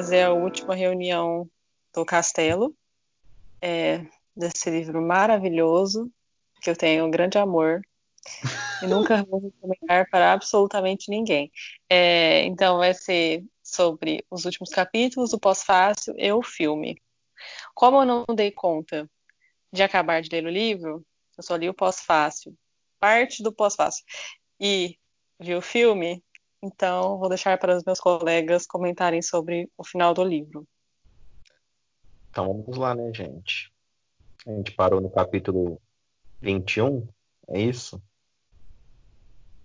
Fazer a última reunião do Castelo, é, desse livro maravilhoso, que eu tenho um grande amor e nunca vou recomendar para absolutamente ninguém. É, então, vai ser sobre os últimos capítulos, o pós-fácil e o filme. Como eu não dei conta de acabar de ler o livro, eu só li o pós-fácil, parte do pós-fácil, e vi o filme, então vou deixar para os meus colegas comentarem sobre o final do livro. Então vamos lá, né, gente? A gente parou no capítulo 21, é isso?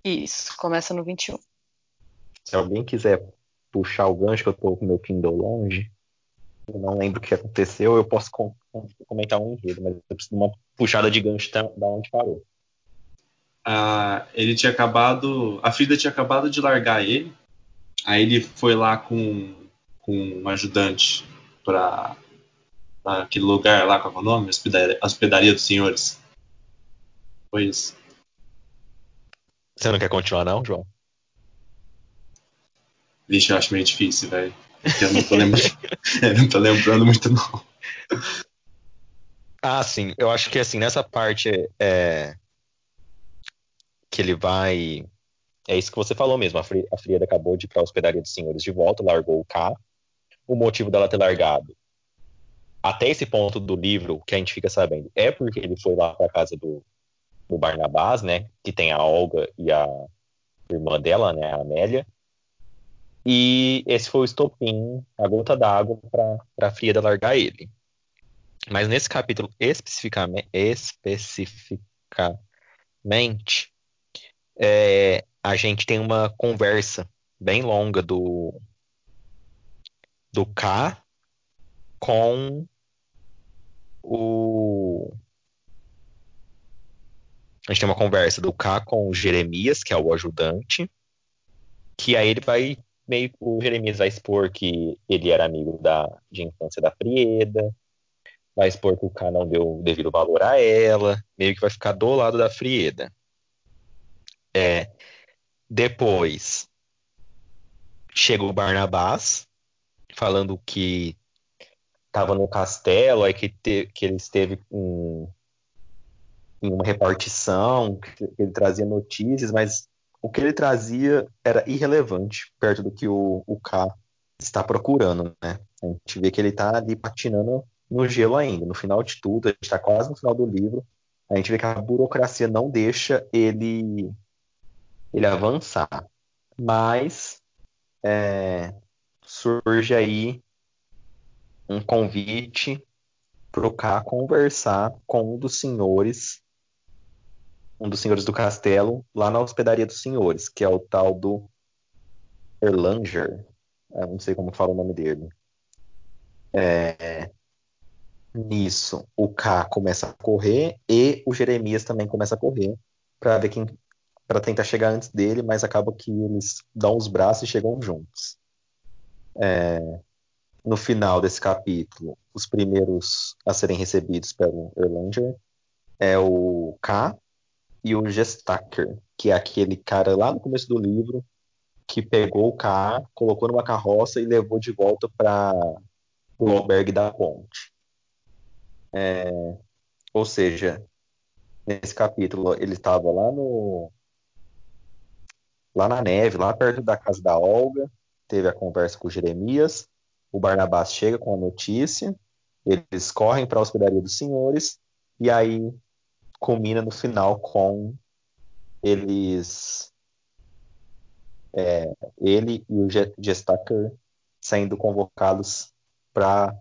Isso, começa no 21. Se alguém quiser puxar o gancho, que eu tô com meu Kindle longe, eu não lembro o que aconteceu, eu posso com- com- comentar um enredo, mas eu preciso de uma puxada de gancho da onde parou. Ah, ele tinha acabado. A Frida tinha acabado de largar ele. Aí ele foi lá com, com um ajudante para aquele lugar lá, qual é o nome? Hospedaria, hospedaria dos senhores. Foi isso. Você não quer continuar, não, João? Vixe, eu acho meio difícil, velho. Eu não tô lembrando, eu não tô lembrando muito, não. Ah, sim. Eu acho que assim, nessa parte é, que ele vai. É isso que você falou mesmo. A, Fri- a Frieda acabou de ir para a hospedaria dos senhores de volta, largou o K. O motivo dela ter largado. Até esse ponto do livro, que a gente fica sabendo, é porque ele foi lá para casa do, do Barnabás, né? Que tem a Olga e a irmã dela, né? A Amélia. E esse foi o estopim, a gota d'água para a Frieda largar ele. Mas nesse capítulo especificamente, especificamente é, a gente tem uma conversa bem longa do, do K com o. A gente tem uma conversa do K com o Jeremias, que é o ajudante, que aí ele vai meio o Jeremias vai expor que ele era amigo da, de infância da Frieda, vai expor que o K não deu o devido valor a ela, meio que vai ficar do lado da Frieda. É, depois chega o Barnabás falando que estava no castelo, aí que, te- que ele esteve em, uma repartição, que ele trazia notícias, mas o que ele trazia era irrelevante perto do que o, o K está procurando, né? A gente vê que ele está ali patinando no gelo ainda. No final de tudo, a gente está quase no final do livro, a gente vê que a burocracia não deixa ele ele avançar. Mas é, surge aí um convite para o K conversar com um dos senhores, um dos senhores do castelo, lá na hospedaria dos senhores, que é o tal do Erlanger. Eu não sei como fala o nome dele. É, nisso, o K começa a correr e o Jeremias também começa a correr para ver quem para tentar chegar antes dele, mas acaba que eles dão os braços e chegam juntos. É, no final desse capítulo, os primeiros a serem recebidos pelo Erlanger é o K e o Gestacker, que é aquele cara lá no começo do livro que pegou o K, colocou numa carroça e levou de volta para o albergue da ponte. É, ou seja, nesse capítulo ele estava lá no lá na neve, lá perto da casa da Olga, teve a conversa com o Jeremias, o Barnabás chega com a notícia, eles correm para a hospedaria dos senhores, e aí culmina no final com eles. é, ele e o Ge- Gestacker sendo convocados para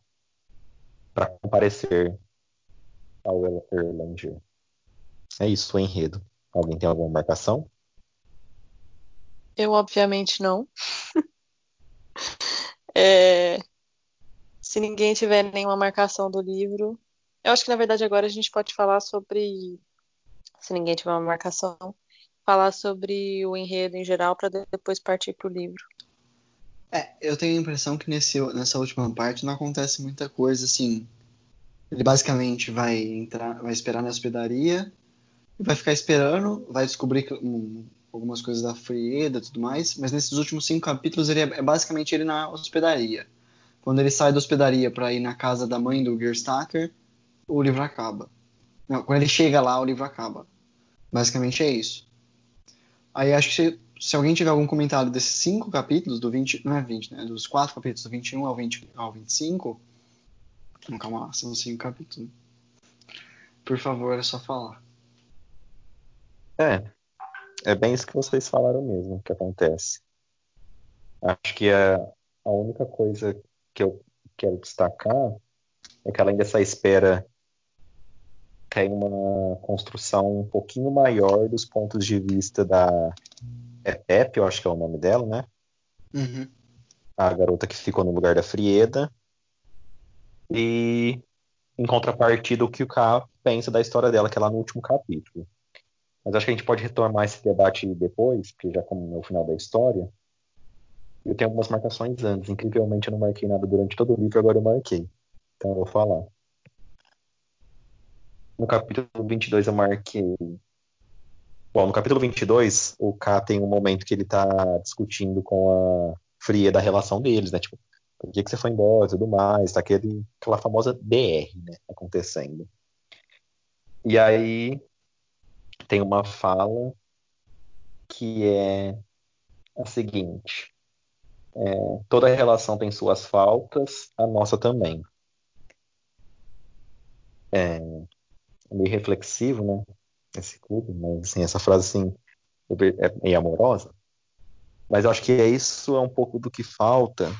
comparecer ao Erlanger. É isso, o enredo. Alguém tem alguma marcação? Eu, obviamente, não. É, se ninguém tiver nenhuma marcação do livro, eu acho que na verdade agora a gente pode falar sobre, se ninguém tiver uma marcação, falar sobre o enredo em geral para depois partir para o livro. É, eu tenho a impressão que nesse, nessa última parte não acontece muita coisa assim. Ele basicamente vai entrar, vai esperar na hospedaria, vai ficar esperando, vai descobrir algumas coisas da Frieda e tudo mais, mas nesses últimos cinco capítulos ele é, é, basicamente ele na hospedaria. Quando ele sai da hospedaria para ir na casa da mãe do Gerstacker, o livro acaba. Não, quando ele chega lá, o livro acaba. Basicamente é isso. Aí acho que se alguém tiver algum comentário desses cinco capítulos, do 20, não é 20, né? Dos quatro capítulos, do 21 ao, 20, ao 25. Não, calma lá, são cinco capítulos. Por favor, é só falar. É, é bem isso que vocês falaram mesmo que acontece. Acho que a, a única coisa que eu quero destacar é que além dessa espera tem uma construção um pouquinho maior dos pontos de vista da é Pepe, eu acho que é o nome dela, né? Uhum. A garota que ficou no lugar da Frieda. E em contrapartida o que o K pensa da história dela, que é lá no último capítulo. Mas acho que a gente pode retomar esse debate depois, porque já como é o final da história. Eu tenho algumas marcações antes. Incrivelmente eu não marquei nada durante todo o livro, agora eu marquei. Então eu vou falar. No capítulo 22 eu marquei Bom, no capítulo 22, o K tem um momento que ele tá discutindo com a Fria da relação deles, né? Tipo, por que, que você foi embora e tudo mais, tá aquele, aquela famosa DR, né, acontecendo. E aí tem uma fala que é a seguinte: é, toda relação tem suas faltas, a nossa também. É, é meio reflexivo, né? esse clube, mas assim, essa frase assim é meio amorosa. Mas eu acho que é isso é um pouco do que falta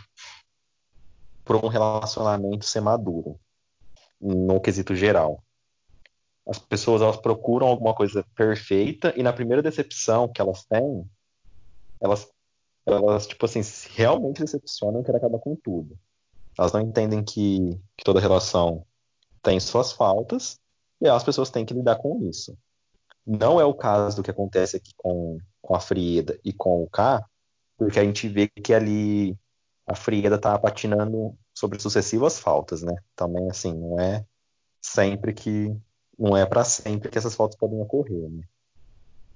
para um relacionamento ser maduro, no quesito geral. As pessoas elas procuram alguma coisa perfeita e na primeira decepção que elas têm, elas elas tipo assim realmente decepcionam e querem acabar com tudo. Elas não entendem que, que toda relação tem suas faltas e as pessoas têm que lidar com isso. Não é o caso do que acontece aqui com, com a Frieda e com o K, porque a gente vê que ali a Frieda tá patinando sobre sucessivas faltas, né? Também, assim, não é sempre que. Não é para sempre que essas faltas podem ocorrer, né?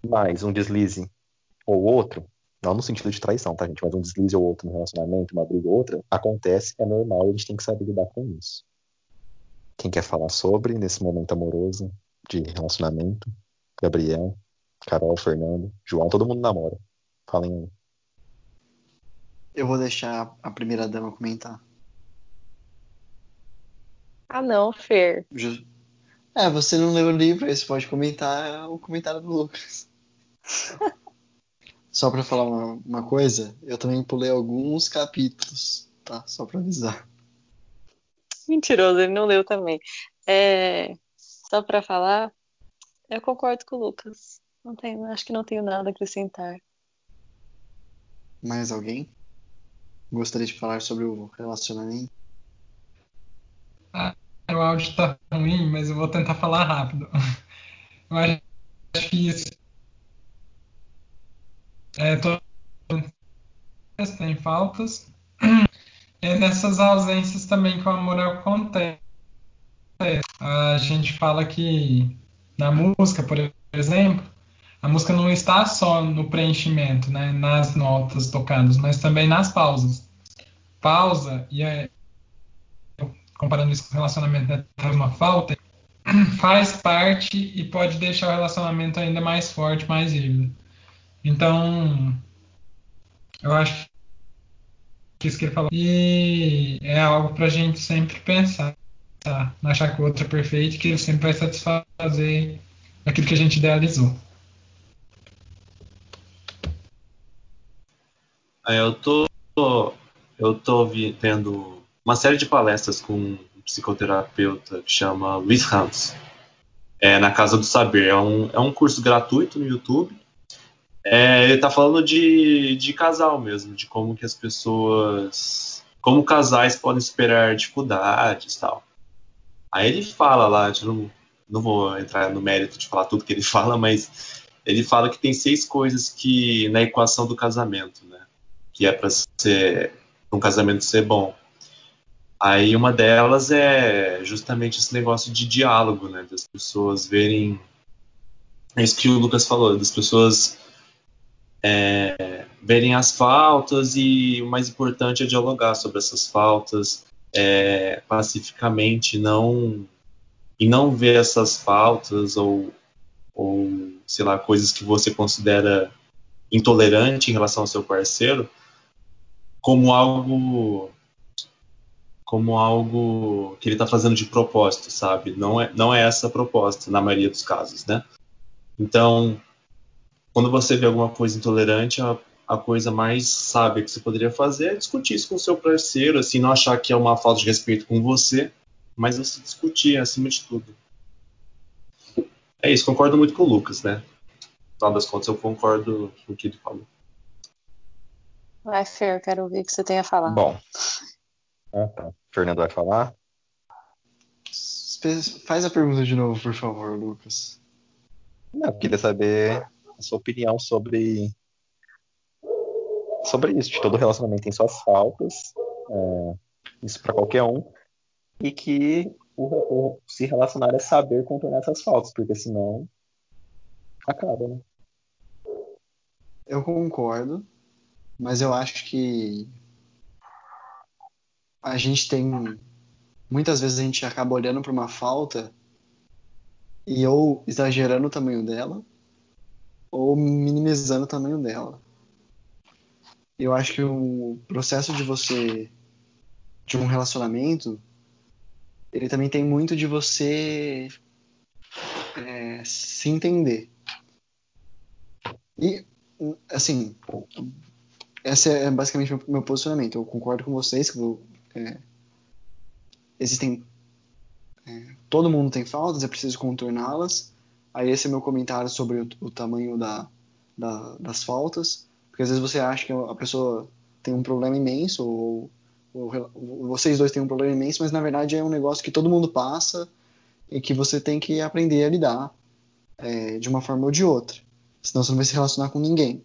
Mas um deslize ou outro, não no sentido de traição, tá, gente? Mas um deslize ou outro no relacionamento, uma briga ou outra, acontece, é normal e a gente tem que saber lidar com isso. Quem quer falar sobre nesse momento amoroso de relacionamento? Gabriel, Carol, Fernando, João, todo mundo namora. Falem aí. Eu vou deixar a primeira dama comentar. Ah não, Fer. É, você não leu o livro, aí você pode comentar o comentário do Lucas. Só pra falar uma, uma, coisa, eu também pulei alguns capítulos, tá? Só pra avisar. Mentiroso, ele não leu também. É, só pra falar, eu concordo com o Lucas. Não tenho, acho que não tenho nada a acrescentar. Mais alguém? Gostaria de falar sobre o relacionamento? Ah, o áudio tá ruim, mas eu vou tentar falar rápido. Eu acho que isso. É, tô... tem faltas. E nessas ausências também que o amor acontece. A gente fala que na música, por exemplo, a música não está só no preenchimento, né, nas notas tocadas, mas também nas pausas. Pausa, e é, comparando isso com o relacionamento, né, faz uma falta, faz parte e pode deixar o relacionamento ainda mais forte, mais vívido. Então, eu acho que isso que ele falou. E é algo para a gente sempre pensar tá, achar que o outro é perfeito que ele sempre vai satisfazer aquilo que a gente idealizou. Eu tô, eu tô vendo uma série de palestras com um psicoterapeuta que chama Luiz Hans, é, na Casa do Saber. É um, é um curso gratuito no YouTube. É, ele está falando de, de casal mesmo, de como que as pessoas como casais podem esperar dificuldades tal. Aí ele fala lá, não, não vou entrar no mérito de falar tudo que ele fala, mas ele fala que tem seis coisas que na equação do casamento, né? Que é para ser um casamento ser bom. Aí uma delas é justamente esse negócio de diálogo, né? Das pessoas verem. É isso que o Lucas falou, das pessoas é, verem as faltas e o mais importante é dialogar sobre essas faltas é, pacificamente, não e não ver essas faltas ou, ou sei lá coisas que você considera intolerante em relação ao seu parceiro como algo como algo que ele está fazendo de propósito, sabe? Não é, não é essa a proposta, na maioria dos casos, né? Então, quando você vê alguma coisa intolerante, a, a coisa mais sábia que você poderia fazer é discutir isso com o seu parceiro, assim, não achar que é uma falta de respeito com você, mas você discutir acima de tudo. É isso, concordo muito com o Lucas, né? No final das contas, eu concordo com o que ele falou. Vai, Fer, quero ouvir o que você tem a falar. Bom, ah, tá. Fernando vai falar? Faz a pergunta de novo, por favor, Lucas. Não, eu queria saber a sua opinião sobre sobre isso. De todo relacionamento tem suas faltas, é, isso para qualquer um, e que o, o, se relacionar é saber contornar essas faltas, porque senão acaba, né? Eu concordo, mas eu acho que a gente tem. Muitas vezes a gente acaba olhando para uma falta e ou exagerando o tamanho dela ou minimizando o tamanho dela. Eu acho que o processo de você. de um relacionamento. ele também tem muito de você é, se entender. E, assim, esse é basicamente o meu posicionamento. Eu concordo com vocês que é, existem. É, todo mundo tem faltas, é preciso contorná-las. Aí esse é meu comentário sobre o, o tamanho da, da, das faltas, porque às vezes você acha que a pessoa tem um problema imenso, ou, ou, ou vocês dois têm um problema imenso, mas na verdade é um negócio que todo mundo passa e que você tem que aprender a lidar é, de uma forma ou de outra. Senão você não vai se relacionar com ninguém.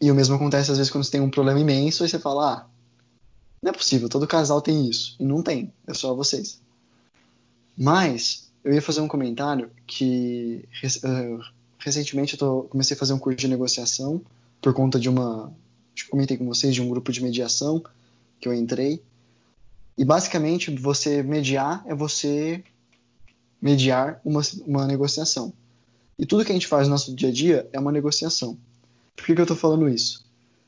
E o mesmo acontece às vezes quando você tem um problema imenso e você fala, ah, não é possível, todo casal tem isso. E não tem, é só vocês. Mas, eu ia fazer um comentário que uh, recentemente eu tô, comecei a fazer um curso de negociação por conta de uma. Acho que comentei com vocês de um grupo de mediação que eu entrei. E basicamente, você mediar é você mediar uma, uma negociação. E tudo que a gente faz no nosso dia a dia é uma negociação. Por que, que eu estou falando isso?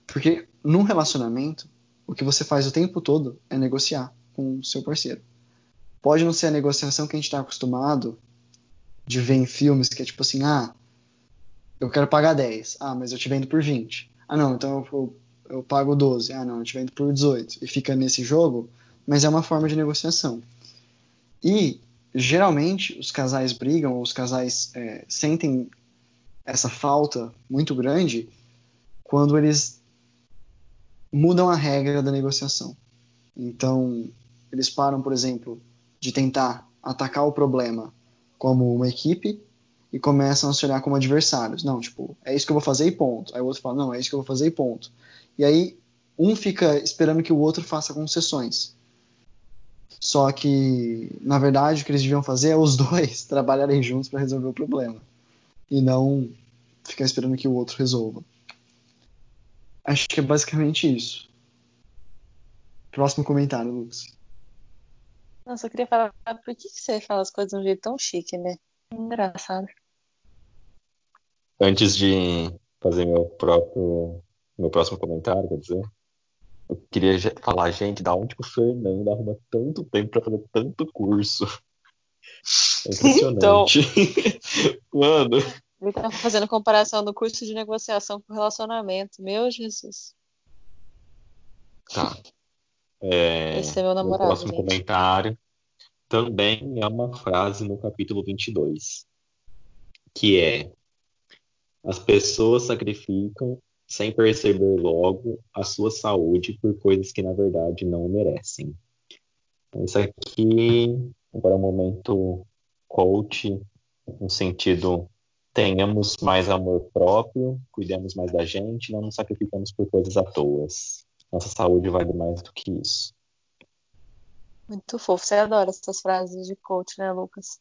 Porque num relacionamento, o que você faz o tempo todo é negociar com o seu parceiro. Pode não ser a negociação que a gente está acostumado de ver em filmes, que é tipo assim, ah, eu quero pagar 10, ah, mas eu te vendo por 20. Ah, não, então eu, eu, eu pago 12, ah, não, eu te vendo por 18. E fica nesse jogo, mas é uma forma de negociação. E, geralmente, os casais brigam, ou os casais é, sentem essa falta muito grande quando eles mudam a regra da negociação. Então, eles param, por exemplo, de tentar atacar o problema como uma equipe e começam a se olhar como adversários. Não, tipo, é isso que eu vou fazer e ponto. Aí o outro fala, não, é isso que eu vou fazer e ponto. E aí um fica esperando que o outro faça concessões. Só que, na verdade, o que eles deviam fazer é os dois trabalharem juntos para resolver o problema. E não ficar esperando que o outro resolva. Acho que é basicamente isso. Próximo comentário, Lucas. Nossa, eu queria falar, por que você fala as coisas de um jeito tão chique, né? Engraçado. Antes de fazer meu próprio meu próximo comentário, quer dizer, eu queria falar, gente, da onde que o Fernando arruma tanto tempo para fazer tanto curso? É impressionante. Então... Mano, ele tá fazendo comparação do curso de negociação com relacionamento. Meu Jesus. Tá. É, Esse é meu namorado. O próximo gente. comentário também é uma frase no capítulo 22, que é: As pessoas sacrificam sem perceber logo a sua saúde por coisas que na verdade não merecem. Isso aqui agora é um momento coach, no sentido tenhamos mais amor próprio, cuidemos mais da gente, não nos sacrificamos por coisas à toa. Nossa saúde vale mais do que isso. Muito fofo. Você adora essas frases de coach, né, Lucas?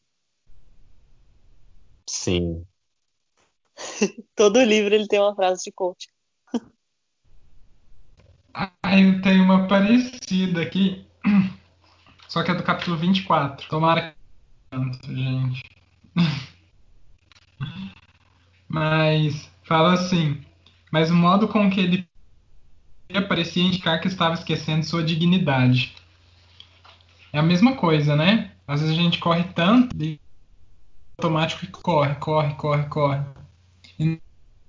Sim. Todo livro ele tem uma frase de coach. Ah, eu tenho uma parecida aqui, só que é do capítulo 24. Tomara que tanto, gente. Mas fala assim: mas o modo com que ele parecia indicar que estava esquecendo sua dignidade. É a mesma coisa, né? Às vezes a gente corre tanto e automático que corre, corre, corre, corre. E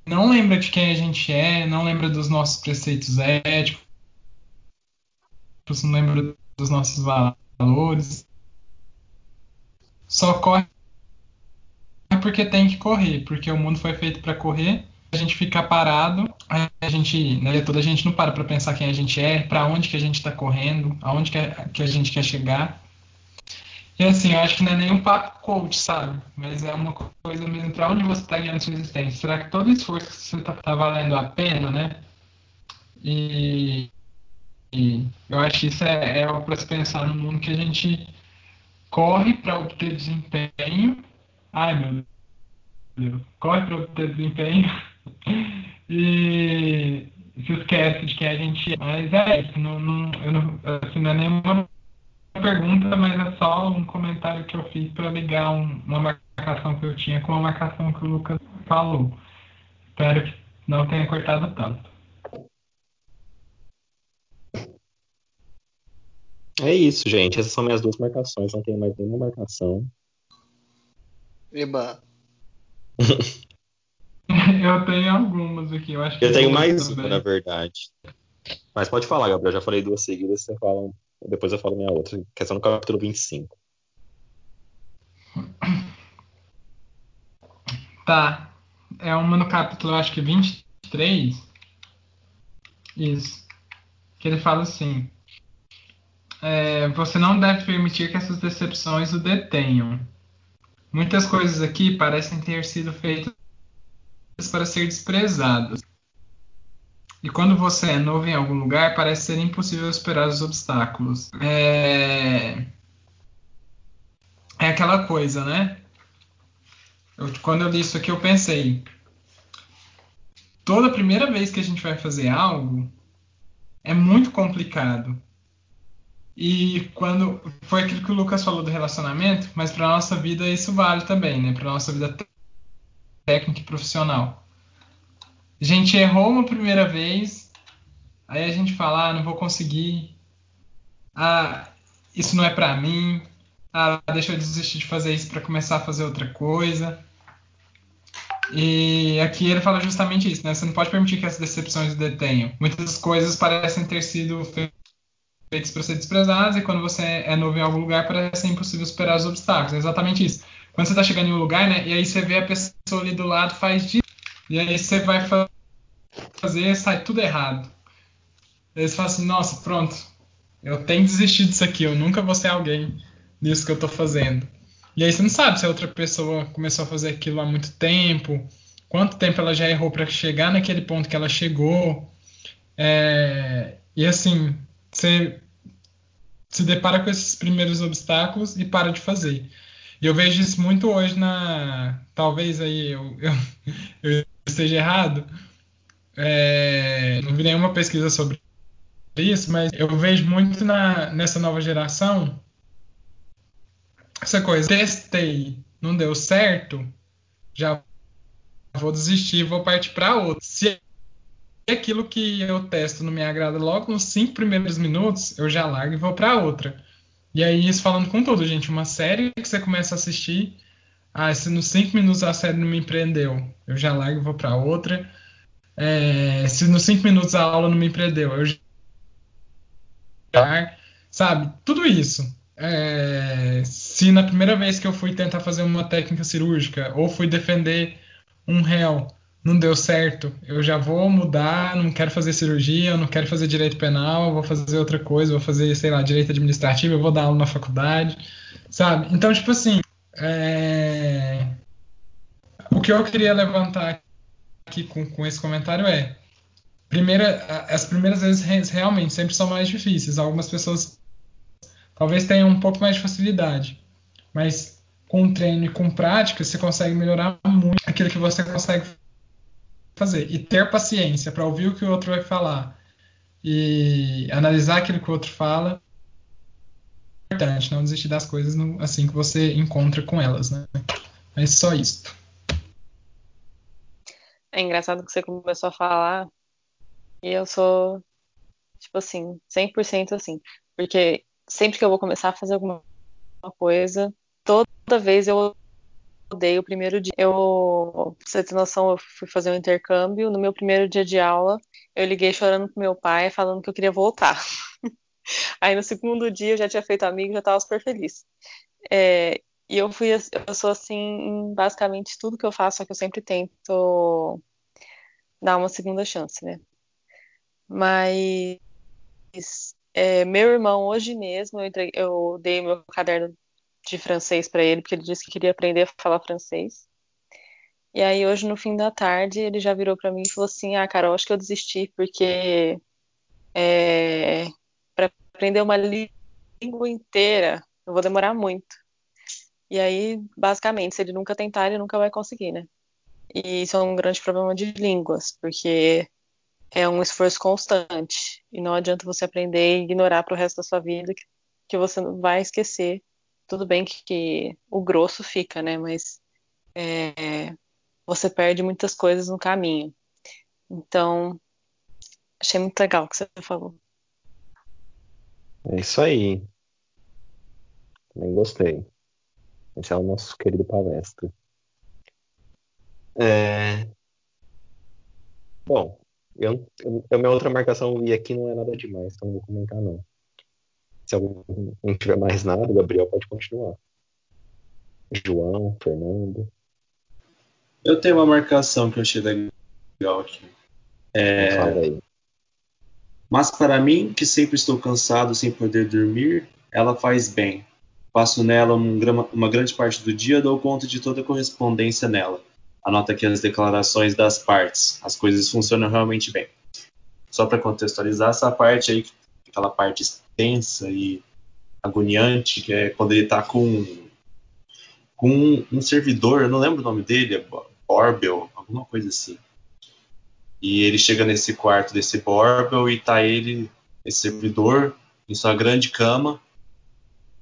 não lembra de quem a gente é, não lembra dos nossos preceitos éticos, não lembra dos nossos valores. Só corre porque tem que correr, porque o mundo foi feito para correr. A gente fica parado, a gente, né, toda a gente não para para pensar quem a gente é, para onde que a gente está correndo, aonde que a, que a gente quer chegar. E assim, eu acho que não é nem um papo coach, sabe? Mas é uma coisa mesmo para onde você está guiando sua existência. Será que todo esforço que você está tá valendo a pena, né? E, e eu acho que isso é, é para se pensar no mundo que a gente corre para obter desempenho. Ai, meu Deus. Corre para obter desempenho. e se esquece de quem a gente é. Mas é isso. Não, não, eu não, assim, não é nenhuma pergunta, mas é só um comentário que eu fiz para ligar um, uma marcação que eu tinha com a marcação que o Lucas falou. Espero que não tenha cortado tanto. É isso, gente. Essas são minhas duas marcações. Não tenho mais nenhuma marcação. Eba. eu tenho algumas aqui. Eu, acho que eu tenho mais também. uma, na verdade. Mas pode falar, Gabriel. Já falei duas seguidas. Você fala depois eu falo minha outra, que é no capítulo 25. Tá. É uma no capítulo, acho que 23. Isso. Que ele fala assim: é, Você não deve permitir que essas decepções o detenham. Muitas coisas aqui parecem ter sido feitas para ser desprezadas. E quando você é novo em algum lugar, parece ser impossível superar os obstáculos. É, é aquela coisa, né? Eu, quando eu li isso aqui, eu pensei: toda primeira vez que a gente vai fazer algo é muito complicado. E quando foi aquilo que o Lucas falou do relacionamento, mas para nossa vida isso vale também, né? Para nossa vida técnica e profissional. A gente errou uma primeira vez, aí a gente fala, ah, não vou conseguir, ah, isso não é para mim, ah, deixa eu desistir de fazer isso para começar a fazer outra coisa. E aqui ele fala justamente isso, né? Você não pode permitir que as decepções o detenham. Muitas coisas parecem ter sido feitas para ser desprezadas e quando você é novo em algum lugar parece impossível superar os obstáculos. É exatamente isso. Quando você está chegando em um lugar, né? E aí você vê a pessoa ali do lado faz de e aí você vai fazer, sai tudo errado. Você fala assim, nossa, pronto, eu tenho que desistir disso aqui, eu nunca vou ser alguém nisso que eu estou fazendo. E aí você não sabe se a outra pessoa começou a fazer aquilo há muito tempo, quanto tempo ela já errou para chegar naquele ponto que ela chegou. É, e assim, você se depara com esses primeiros obstáculos e para de fazer. E eu vejo isso muito hoje na. Talvez aí eu, eu, eu esteja errado. É, não vi nenhuma pesquisa sobre isso, mas eu vejo muito na, nessa nova geração essa coisa. Testei, não deu certo, já vou desistir, vou partir para outro. Se aquilo que eu testo não me agrada logo nos cinco primeiros minutos, eu já largo e vou para outra. E aí, isso falando com tudo, gente, uma série que você começa a assistir, ah, se nos cinco minutos a série não me prendeu, eu já largo e vou para outra. É, se nos cinco minutos a aula não me prendeu, eu já. Sabe? Tudo isso. É, se na primeira vez que eu fui tentar fazer uma técnica cirúrgica ou fui defender um réu não deu certo, eu já vou mudar, não quero fazer cirurgia, não quero fazer direito penal, vou fazer outra coisa, vou fazer, sei lá, direito administrativo, eu vou dar aula na faculdade, sabe? Então, tipo assim, é... o que eu queria levantar aqui com, com esse comentário é, primeira, as primeiras vezes realmente sempre são mais difíceis, algumas pessoas talvez tenham um pouco mais de facilidade, mas com treino e com prática você consegue melhorar muito aquilo que você consegue fazer e ter paciência para ouvir o que o outro vai falar e analisar aquilo que o outro fala é importante não desistir das coisas no, assim que você encontra com elas né? Mas só isso é engraçado que você começou a falar e eu sou tipo assim 100% assim porque sempre que eu vou começar a fazer alguma coisa toda vez eu odeio o primeiro dia. Eu, pra você ter noção, eu fui fazer um intercâmbio. No meu primeiro dia de aula, eu liguei chorando pro meu pai, falando que eu queria voltar. Aí no segundo dia eu já tinha feito amigo, já estava super feliz. É, e eu fui, eu sou assim basicamente tudo que eu faço, só que eu sempre tento dar uma segunda chance, né? Mas é, meu irmão hoje mesmo, eu, entreguei, eu dei meu caderno de francês para ele, porque ele disse que queria aprender a falar francês. E aí hoje no fim da tarde ele já virou para mim e falou assim: "Ah, Carol, acho que eu desisti porque é, para aprender uma língua inteira eu vou demorar muito". E aí, basicamente, se ele nunca tentar, ele nunca vai conseguir, né? E isso é um grande problema de línguas, porque é um esforço constante e não adianta você aprender e ignorar para o resto da sua vida que, que você vai esquecer tudo bem que, que o grosso fica, né? Mas é, você perde muitas coisas no caminho. Então, achei muito legal o que você falou. É isso aí. Também gostei. Esse é o nosso querido palestra. É... Bom, eu, eu, minha outra marcação e aqui não é nada demais, então não vou comentar não. Se alguém não tiver mais nada, o Gabriel pode continuar. João, Fernando. Eu tenho uma marcação que eu achei legal aqui. É... Fala aí. Mas para mim, que sempre estou cansado sem poder dormir, ela faz bem. Passo nela um, uma grande parte do dia, dou conta de toda a correspondência nela. Anota aqui as declarações das partes. As coisas funcionam realmente bem. Só para contextualizar essa parte aí, aquela parte tensa e agoniante, que é quando ele está com, com um, servidor, eu não lembro o nome dele, é Borbel, alguma coisa assim. E ele chega nesse quarto desse Borbel e tá ele, esse servidor, em sua grande cama,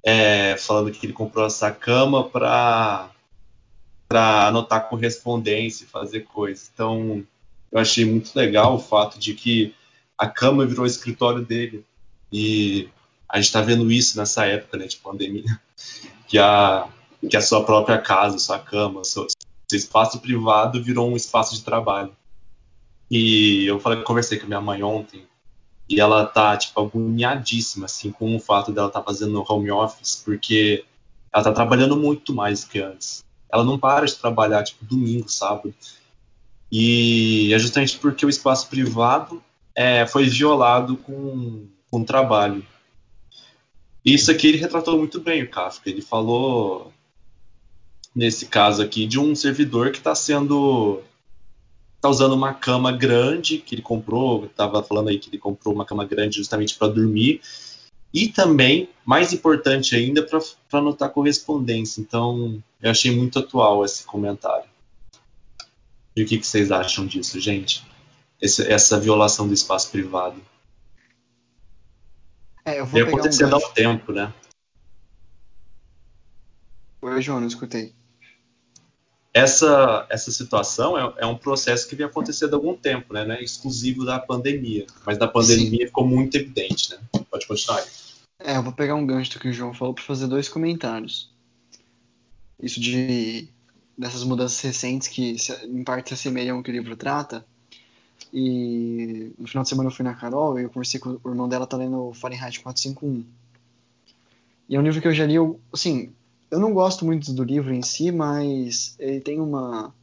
é, falando que ele comprou essa cama para para anotar correspondência, fazer coisas. Então, eu achei muito legal o fato de que a cama virou o escritório dele. E a gente está vendo isso nessa época né, de pandemia, que a, que a sua própria casa, sua cama, seu, seu espaço privado virou um espaço de trabalho. E eu falei, conversei com minha mãe ontem e ela tá tipo agoniadíssima assim com o fato dela estar tá fazendo home office, porque ela tá trabalhando muito mais que antes. Ela não para de trabalhar tipo domingo, sábado. E é justamente porque o espaço privado é, foi violado com com o trabalho. Isso aqui ele retratou muito bem o Kafka. Ele falou, nesse caso aqui, de um servidor que está sendo. está usando uma cama grande que ele comprou. Estava falando aí que ele comprou uma cama grande justamente para dormir. E também, mais importante ainda, para anotar correspondência. Então, eu achei muito atual esse comentário. E o que, que vocês acham disso, gente? Esse, essa violação do espaço privado. É, eu vou acontecendo um ao tempo, né? Oi, João, não escutei. Essa, essa situação é, é, um processo que vem acontecendo há algum tempo, né? Não é exclusivo da pandemia. Mas da pandemia Sim. ficou muito evidente, né? Pode continuar aí. É, eu vou pegar um gancho do que o João falou para fazer dois comentários. Isso de dessas mudanças recentes que em parte se assemelham ao que o livro trata e no final de semana eu fui na Carol e eu conversei com o irmão dela, tá lendo Fahrenheit 451. E é um livro que eu já li, eu, assim, eu não gosto muito do livro em si, mas ele tem uma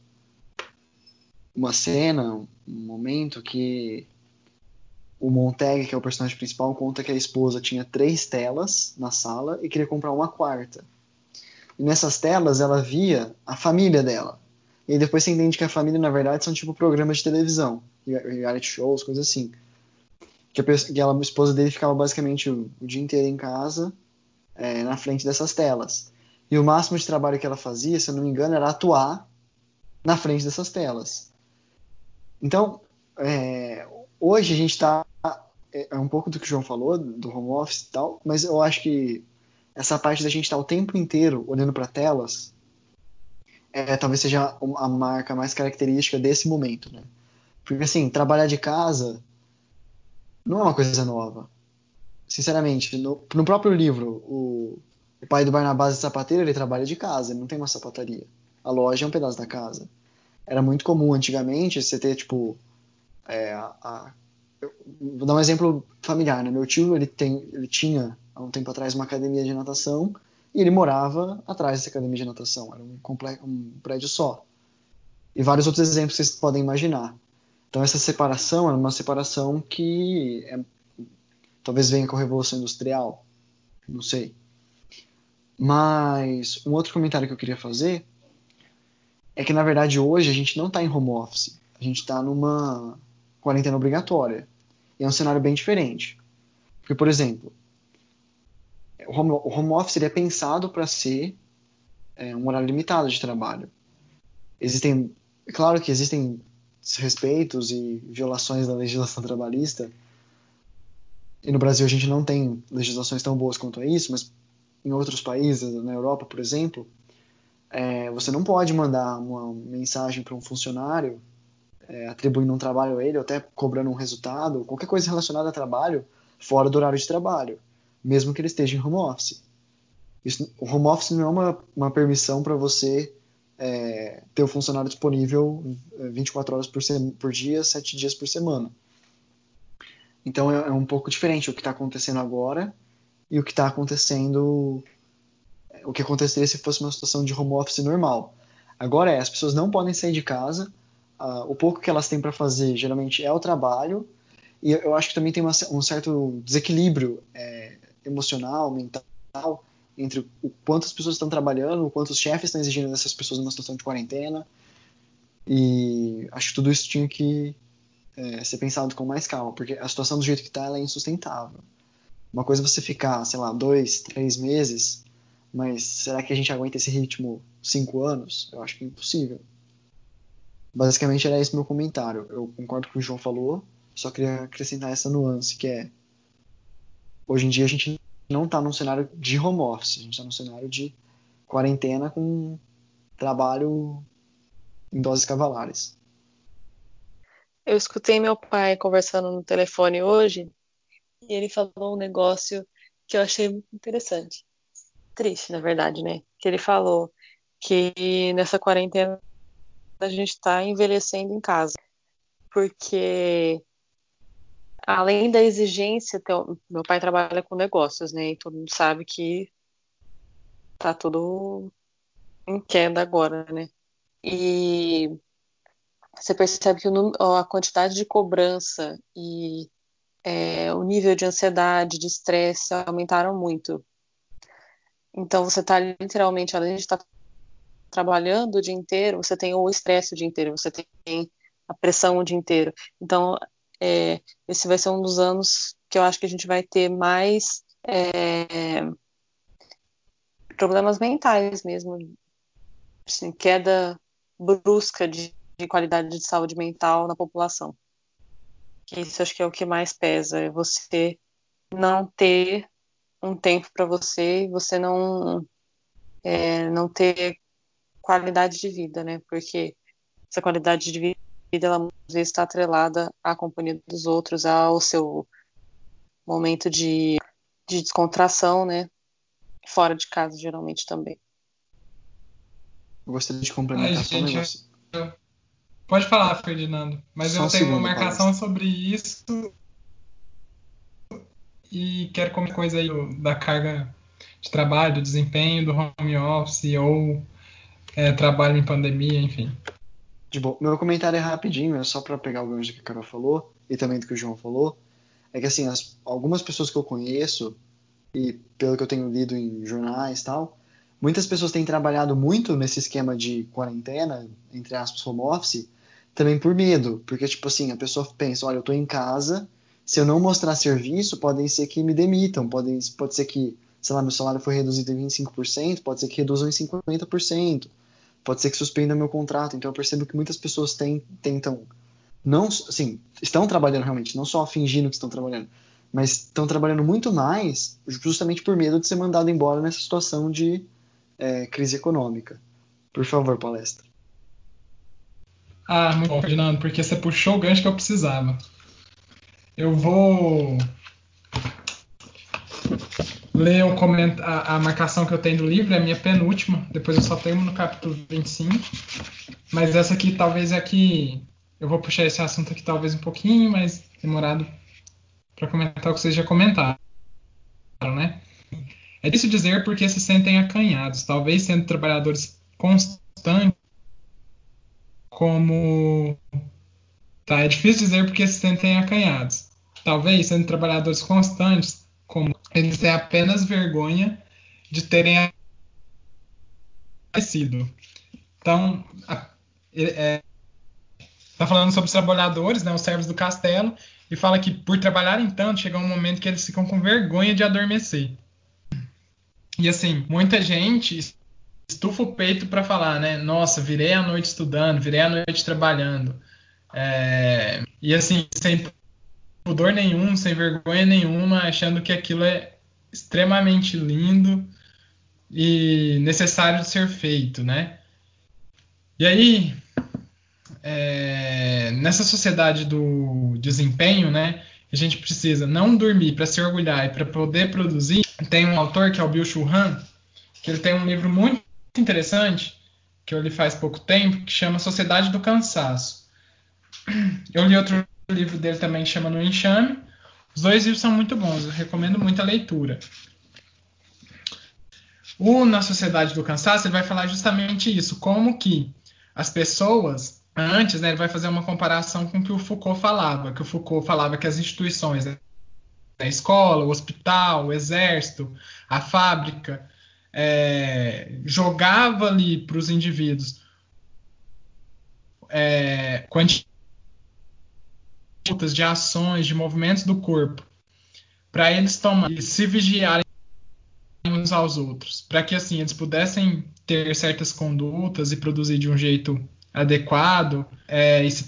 uma cena, um momento que o Montag, que é o personagem principal, conta que a esposa tinha três telas na sala e queria comprar uma quarta. E nessas telas ela via a família dela. E aí depois você entende que a família, na verdade, são tipo programas de televisão, reality shows, coisas assim. Que a, que a esposa dele ficava basicamente o, o dia inteiro em casa, é, na frente dessas telas. E o máximo de trabalho que ela fazia, se eu não me engano, era atuar na frente dessas telas. Então, é, hoje a gente está. É, é um pouco do que o João falou, do home office e tal, mas eu acho que essa parte da gente estar tá o tempo inteiro olhando para telas é, talvez seja a marca mais característica desse momento, né? Porque assim, trabalhar de casa não é uma coisa nova. Sinceramente, no, no próprio livro, o, o pai do Barnabás de sapateiro, ele trabalha de casa, ele não tem uma sapataria. A loja é um pedaço da casa. Era muito comum antigamente você ter, tipo, é, a, a, vou dar um exemplo familiar, né? Meu tio, ele, tem, ele tinha, há um tempo atrás, uma academia de natação e ele morava atrás dessa academia de natação. Era um, um prédio só. E vários outros exemplos vocês podem imaginar. Então essa separação é uma separação que é, talvez venha com a Revolução Industrial. Não sei. Mas um outro comentário que eu queria fazer é que na verdade hoje a gente não está em home office. A gente está numa quarentena obrigatória. E é um cenário bem diferente. Porque, por exemplo, o home, o home office é pensado para ser é, um horário limitado de trabalho. Existem, é claro que existem respeitos e violações da legislação trabalhista. E no Brasil a gente não tem legislações tão boas quanto a isso, mas em outros países, na Europa, por exemplo, é, você não pode mandar uma mensagem para um funcionário é, atribuindo um trabalho a ele, ou até cobrando um resultado, qualquer coisa relacionada a trabalho, fora do horário de trabalho mesmo que ele esteja em home office. Isso, o home office não é uma, uma permissão para você é, ter o funcionário disponível 24 é, horas por, por dia, 7 dias por semana. Então é, é um pouco diferente o que está acontecendo agora e o que está acontecendo, o que aconteceria se fosse uma situação de home office normal. Agora é, as pessoas não podem sair de casa, uh, o pouco que elas têm para fazer geralmente é o trabalho, e eu acho que também tem uma, um certo desequilíbrio é, emocional, mental, entre o quanto as pessoas estão trabalhando, o quanto os chefes estão exigindo dessas pessoas numa situação de quarentena. E acho que tudo isso tinha que é, ser pensado com mais calma, porque a situação do jeito que está é insustentável. Uma coisa é você ficar, sei lá, dois, três meses, mas será que a gente aguenta esse ritmo cinco anos? Eu acho que é impossível. Basicamente era esse meu comentário. Eu concordo com o que o João falou, só queria acrescentar essa nuance que é hoje em dia a gente não está num cenário de home office, a gente está num cenário de quarentena com trabalho em doses cavalares. Eu escutei meu pai conversando no telefone hoje e ele falou um negócio que eu achei muito interessante. Triste, na verdade, né? Que ele falou que nessa quarentena a gente está envelhecendo em casa. Porque além da exigência, meu pai trabalha com negócios, né? E todo mundo sabe que tá tudo em queda agora, né? E você percebe que o, a quantidade de cobrança e é, o nível de ansiedade, de estresse aumentaram muito. Então você está literalmente, além de estar tá trabalhando o dia inteiro, você tem o estresse o dia inteiro, você tem a pressão o dia inteiro. Então é, esse vai ser um dos anos que eu acho que a gente vai ter mais é, problemas mentais mesmo, assim, queda brusca de, de, qualidade de saúde mental na população. Isso acho que é o que mais pesa, é você não ter um tempo para você você não é, não ter qualidade de vida, né? Porque essa qualidade de vida vida ela às vezes está atrelada à companhia dos outros, ao seu momento de, de descontração, né? Fora de casa, geralmente também. Eu gostaria de complementar Ai, só um negócio. Eu... Pode falar, Ferdinando. Mas só eu tenho uma marcação sobre isso e quero comentar coisa aí da carga de trabalho, do desempenho do home office ou é, trabalho em pandemia, enfim. De boa. Meu comentário é rapidinho, é só para pegar o gancho que a Carol falou e também do que o João falou. É que assim, as, algumas pessoas que eu conheço e pelo que eu tenho lido em jornais e tal, muitas pessoas têm trabalhado muito nesse esquema de quarentena, entre aspas, home office, também por medo, porque tipo assim, a pessoa pensa, olha, eu tô em casa, se eu não mostrar serviço, podem ser que me demitam, podem, pode ser que, sei lá, meu salário foi reduzido em 25%, pode ser que reduzam em 50%, pode ser que suspenda meu contrato. Então eu percebo que muitas pessoas tentam não, assim, estão trabalhando realmente, não só fingindo que estão trabalhando, mas estão trabalhando muito mais justamente por medo de ser mandado embora nessa situação de é, crise econômica. Por favor, palestra. Ah, muito bom, Fernando, porque você puxou o gancho que eu precisava. Eu vou ler o coment... a, a marcação que eu tenho do livro, é a minha penúltima, depois eu só tenho no capítulo 25. Mas essa aqui talvez é que eu vou puxar esse assunto aqui talvez um pouquinho mais demorado para comentar o que vocês já comentaram, né? É difícil dizer porque se sentem acanhados, talvez sendo trabalhadores constantes, como. Tá, é difícil dizer porque se sentem acanhados. Talvez sendo trabalhadores constantes, eles têm apenas vergonha de terem aparecido. Então, é, tá falando sobre os trabalhadores, né, os servos do castelo, e fala que por trabalharem tanto, chega um momento que eles ficam com vergonha de adormecer. E assim, muita gente estufa o peito para falar, né? Nossa, virei a noite estudando, virei a noite trabalhando. É... E assim, sem pudor nenhum, sem vergonha nenhuma, achando que aquilo é extremamente lindo e necessário de ser feito, né? E aí, é, nessa sociedade do desempenho, né, a gente precisa não dormir para se orgulhar e para poder produzir. Tem um autor que é o Bill Churran, que ele tem um livro muito interessante que eu li faz pouco tempo, que chama Sociedade do Cansaço. Eu li outro livro dele também chama No Enxame. Os dois livros são muito bons, eu recomendo muito a leitura. O Na Sociedade do Cansaço ele vai falar justamente isso, como que as pessoas antes, né, ele vai fazer uma comparação com o que o Foucault falava, que o Foucault falava que as instituições, né, a escola, o hospital, o exército, a fábrica, é, jogava ali para os indivíduos é, de ações, de movimentos do corpo, para eles tomarem, se vigiarem uns aos outros, para que assim eles pudessem ter certas condutas e produzir de um jeito adequado é, e se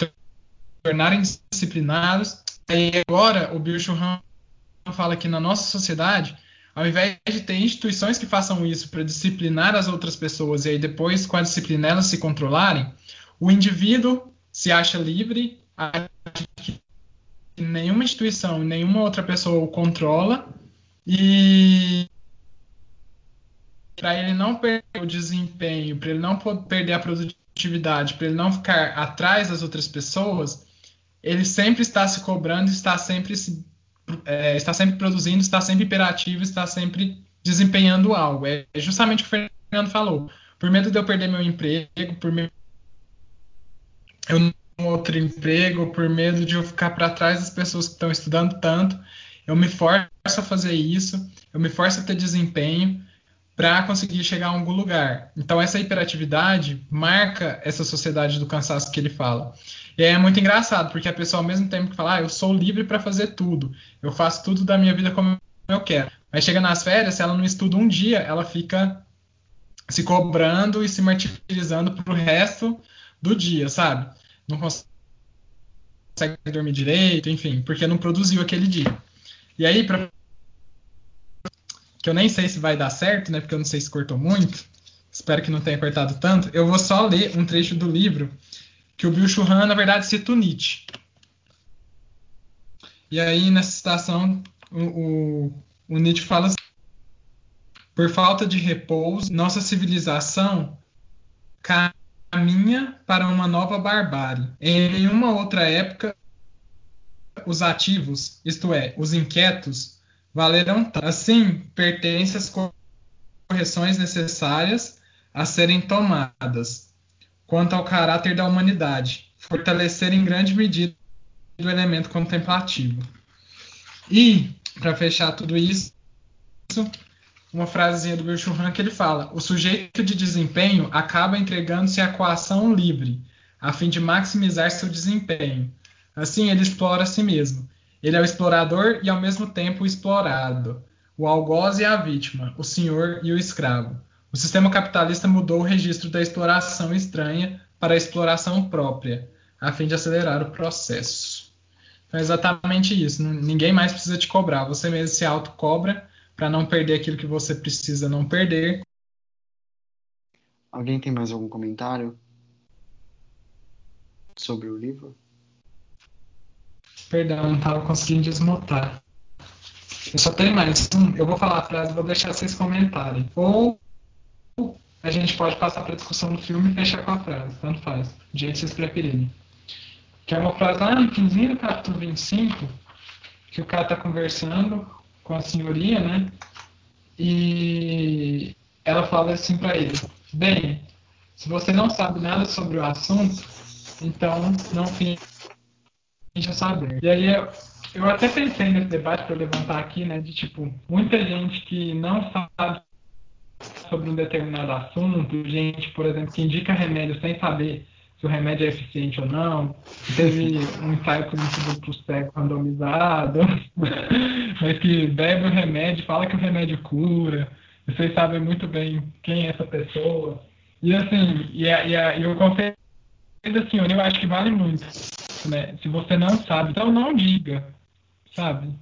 tornarem disciplinados. E agora o Bill Churran fala que na nossa sociedade, ao invés de ter instituições que façam isso para disciplinar as outras pessoas e aí depois com a disciplina elas se controlarem, o indivíduo se acha livre, que nenhuma instituição, nenhuma outra pessoa o controla e para ele não perder o desempenho, para ele não perder a produtividade para ele não ficar atrás das outras pessoas, ele sempre está se cobrando, está sempre se, é, está sempre produzindo, está sempre imperativo, está sempre desempenhando algo. É justamente o que o Fernando falou. Por medo de eu perder meu emprego, por medo eu não outro emprego, por medo de eu ficar para trás das pessoas que estão estudando tanto, eu me forço a fazer isso, eu me forço a ter desempenho, para conseguir chegar a algum lugar. Então essa hiperatividade marca essa sociedade do cansaço que ele fala. E é muito engraçado, porque a pessoa ao mesmo tempo que fala, ah, eu sou livre para fazer tudo, eu faço tudo da minha vida como eu quero. Mas chega nas férias, se ela não estuda um dia, ela fica se cobrando e se martirizando pro resto do dia, sabe? Não consegue dormir direito, enfim, porque não produziu aquele dia. E aí, para que eu nem sei se vai dar certo, né? Porque eu não sei se cortou muito. Espero que não tenha cortado tanto. Eu vou só ler um trecho do livro que o Bill Churran, na verdade, cita o Nietzsche. E aí, nessa citação, o, o, o Nietzsche fala assim, por falta de repouso, nossa civilização para uma nova barbárie. Em nenhuma outra época, os ativos, isto é, os inquietos, valerão assim pertence às correções necessárias a serem tomadas. quanto ao caráter da humanidade, fortalecer em grande medida o elemento contemplativo. E, para fechar tudo isso, uma frasezinha do Bill Churran que ele fala: o sujeito de desempenho acaba entregando-se à coação livre, a fim de maximizar seu desempenho. Assim, ele explora a si mesmo. Ele é o explorador e, ao mesmo tempo, o explorado. O algoz e a vítima, o senhor e o escravo. O sistema capitalista mudou o registro da exploração estranha para a exploração própria, a fim de acelerar o processo. Então é exatamente isso. Ninguém mais precisa te cobrar. Você mesmo se autocobra para não perder aquilo que você precisa não perder. Alguém tem mais algum comentário sobre o livro? Perdão, não estava conseguindo desmutar. Eu só tenho mais um. Eu vou falar a frase vou deixar vocês comentarem. Ou a gente pode passar para a discussão do filme e fechar com a frase. Tanto faz. Do jeito que vocês preferirem. Que é uma frase lá no 15 do capítulo 25, que o cara está conversando com a senhoria, né? E ela fala assim para ele: Bem, se você não sabe nada sobre o assunto, então não finja saber. E aí eu, eu até pensei nesse debate para levantar aqui, né? De tipo, muita gente que não sabe sobre um determinado assunto, gente, por exemplo, que indica remédio sem saber se o remédio é eficiente ou não. Teve um ensaio clínico duplo cego randomizado, mas que bebe o remédio, fala que o remédio cura. Vocês sabem muito bem quem é essa pessoa. E assim, e, a, e, a, e o conselho da senhora eu acho que vale muito. Né? Se você não sabe, então não diga, sabe?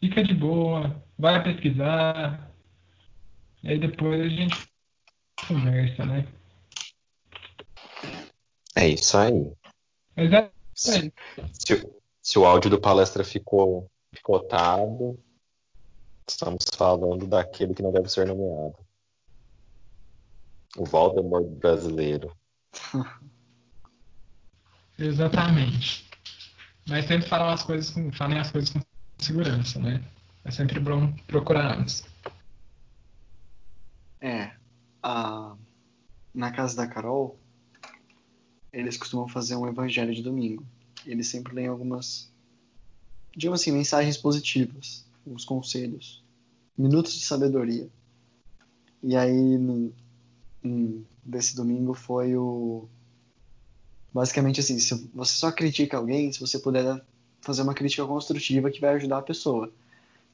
Fica de boa, vai pesquisar. E aí depois a gente conversa, né? É isso aí. É, Se, se, se o áudio do palestra ficou picotado, estamos falando daquele que não deve ser nomeado. O Voldemort brasileiro. Exatamente. Mas sempre falam as coisas com, falem as coisas com segurança, né? É sempre bom procurar antes. É. A... Na casa da Carol, eles costumam fazer um evangelho de domingo. Eles sempre leem algumas, digamos assim, mensagens positivas, uns conselhos, minutos de sabedoria. E aí, no, desse domingo foi o. Basicamente assim: se você só critica alguém, se você puder fazer uma crítica construtiva que vai ajudar a pessoa.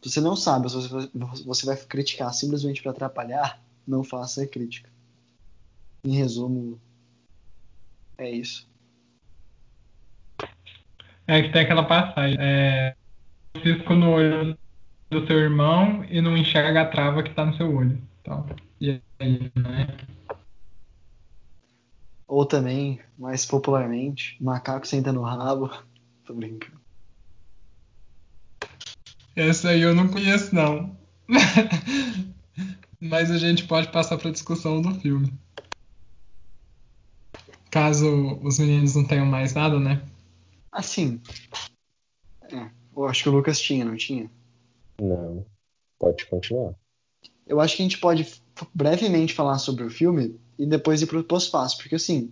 Se você não sabe, se você, você vai criticar simplesmente para atrapalhar, não faça crítica. Em resumo, é isso. É que tem aquela passagem. É, cisco no olho do seu irmão e não enxerga a trava que está no seu olho. Então, e aí, né? Ou também, mais popularmente, macaco senta no rabo. Tô brincando. Essa aí eu não conheço, não. Mas a gente pode passar para discussão do filme. Caso os meninos não tenham mais nada, né? Assim. É, eu acho que o Lucas tinha, não tinha? Não. Pode continuar. Eu acho que a gente pode brevemente falar sobre o filme e depois ir pro pós-fácil, porque assim,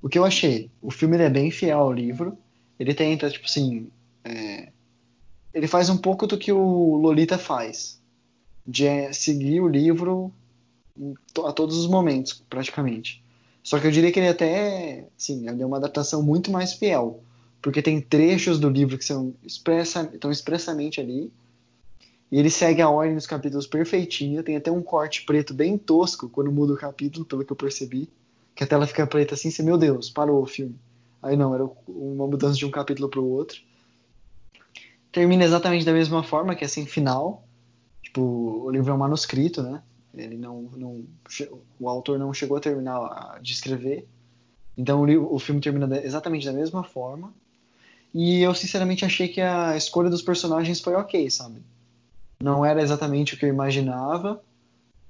o que eu achei, o filme ele é bem fiel ao livro, ele tenta, tipo assim, é, ele faz um pouco do que o Lolita faz, de é, seguir o livro a todos os momentos, praticamente. Só que eu diria que ele até, sim, ele é uma adaptação muito mais fiel, porque tem trechos do livro que são expressa, estão expressamente ali, e ele segue a ordem dos capítulos perfeitinho, tem até um corte preto bem tosco quando muda o capítulo, pelo que eu percebi, que a tela fica preta assim, você, meu Deus, parou o filme. Aí não, era uma mudança de um capítulo para o outro. Termina exatamente da mesma forma, que é assim, final. Tipo, o livro é um manuscrito, né? Ele não, não, o autor não chegou a terminar de escrever. Então o, filme termina exatamente da mesma forma. E eu sinceramente achei que a escolha dos personagens foi ok, sabe? Não era exatamente o que eu imaginava,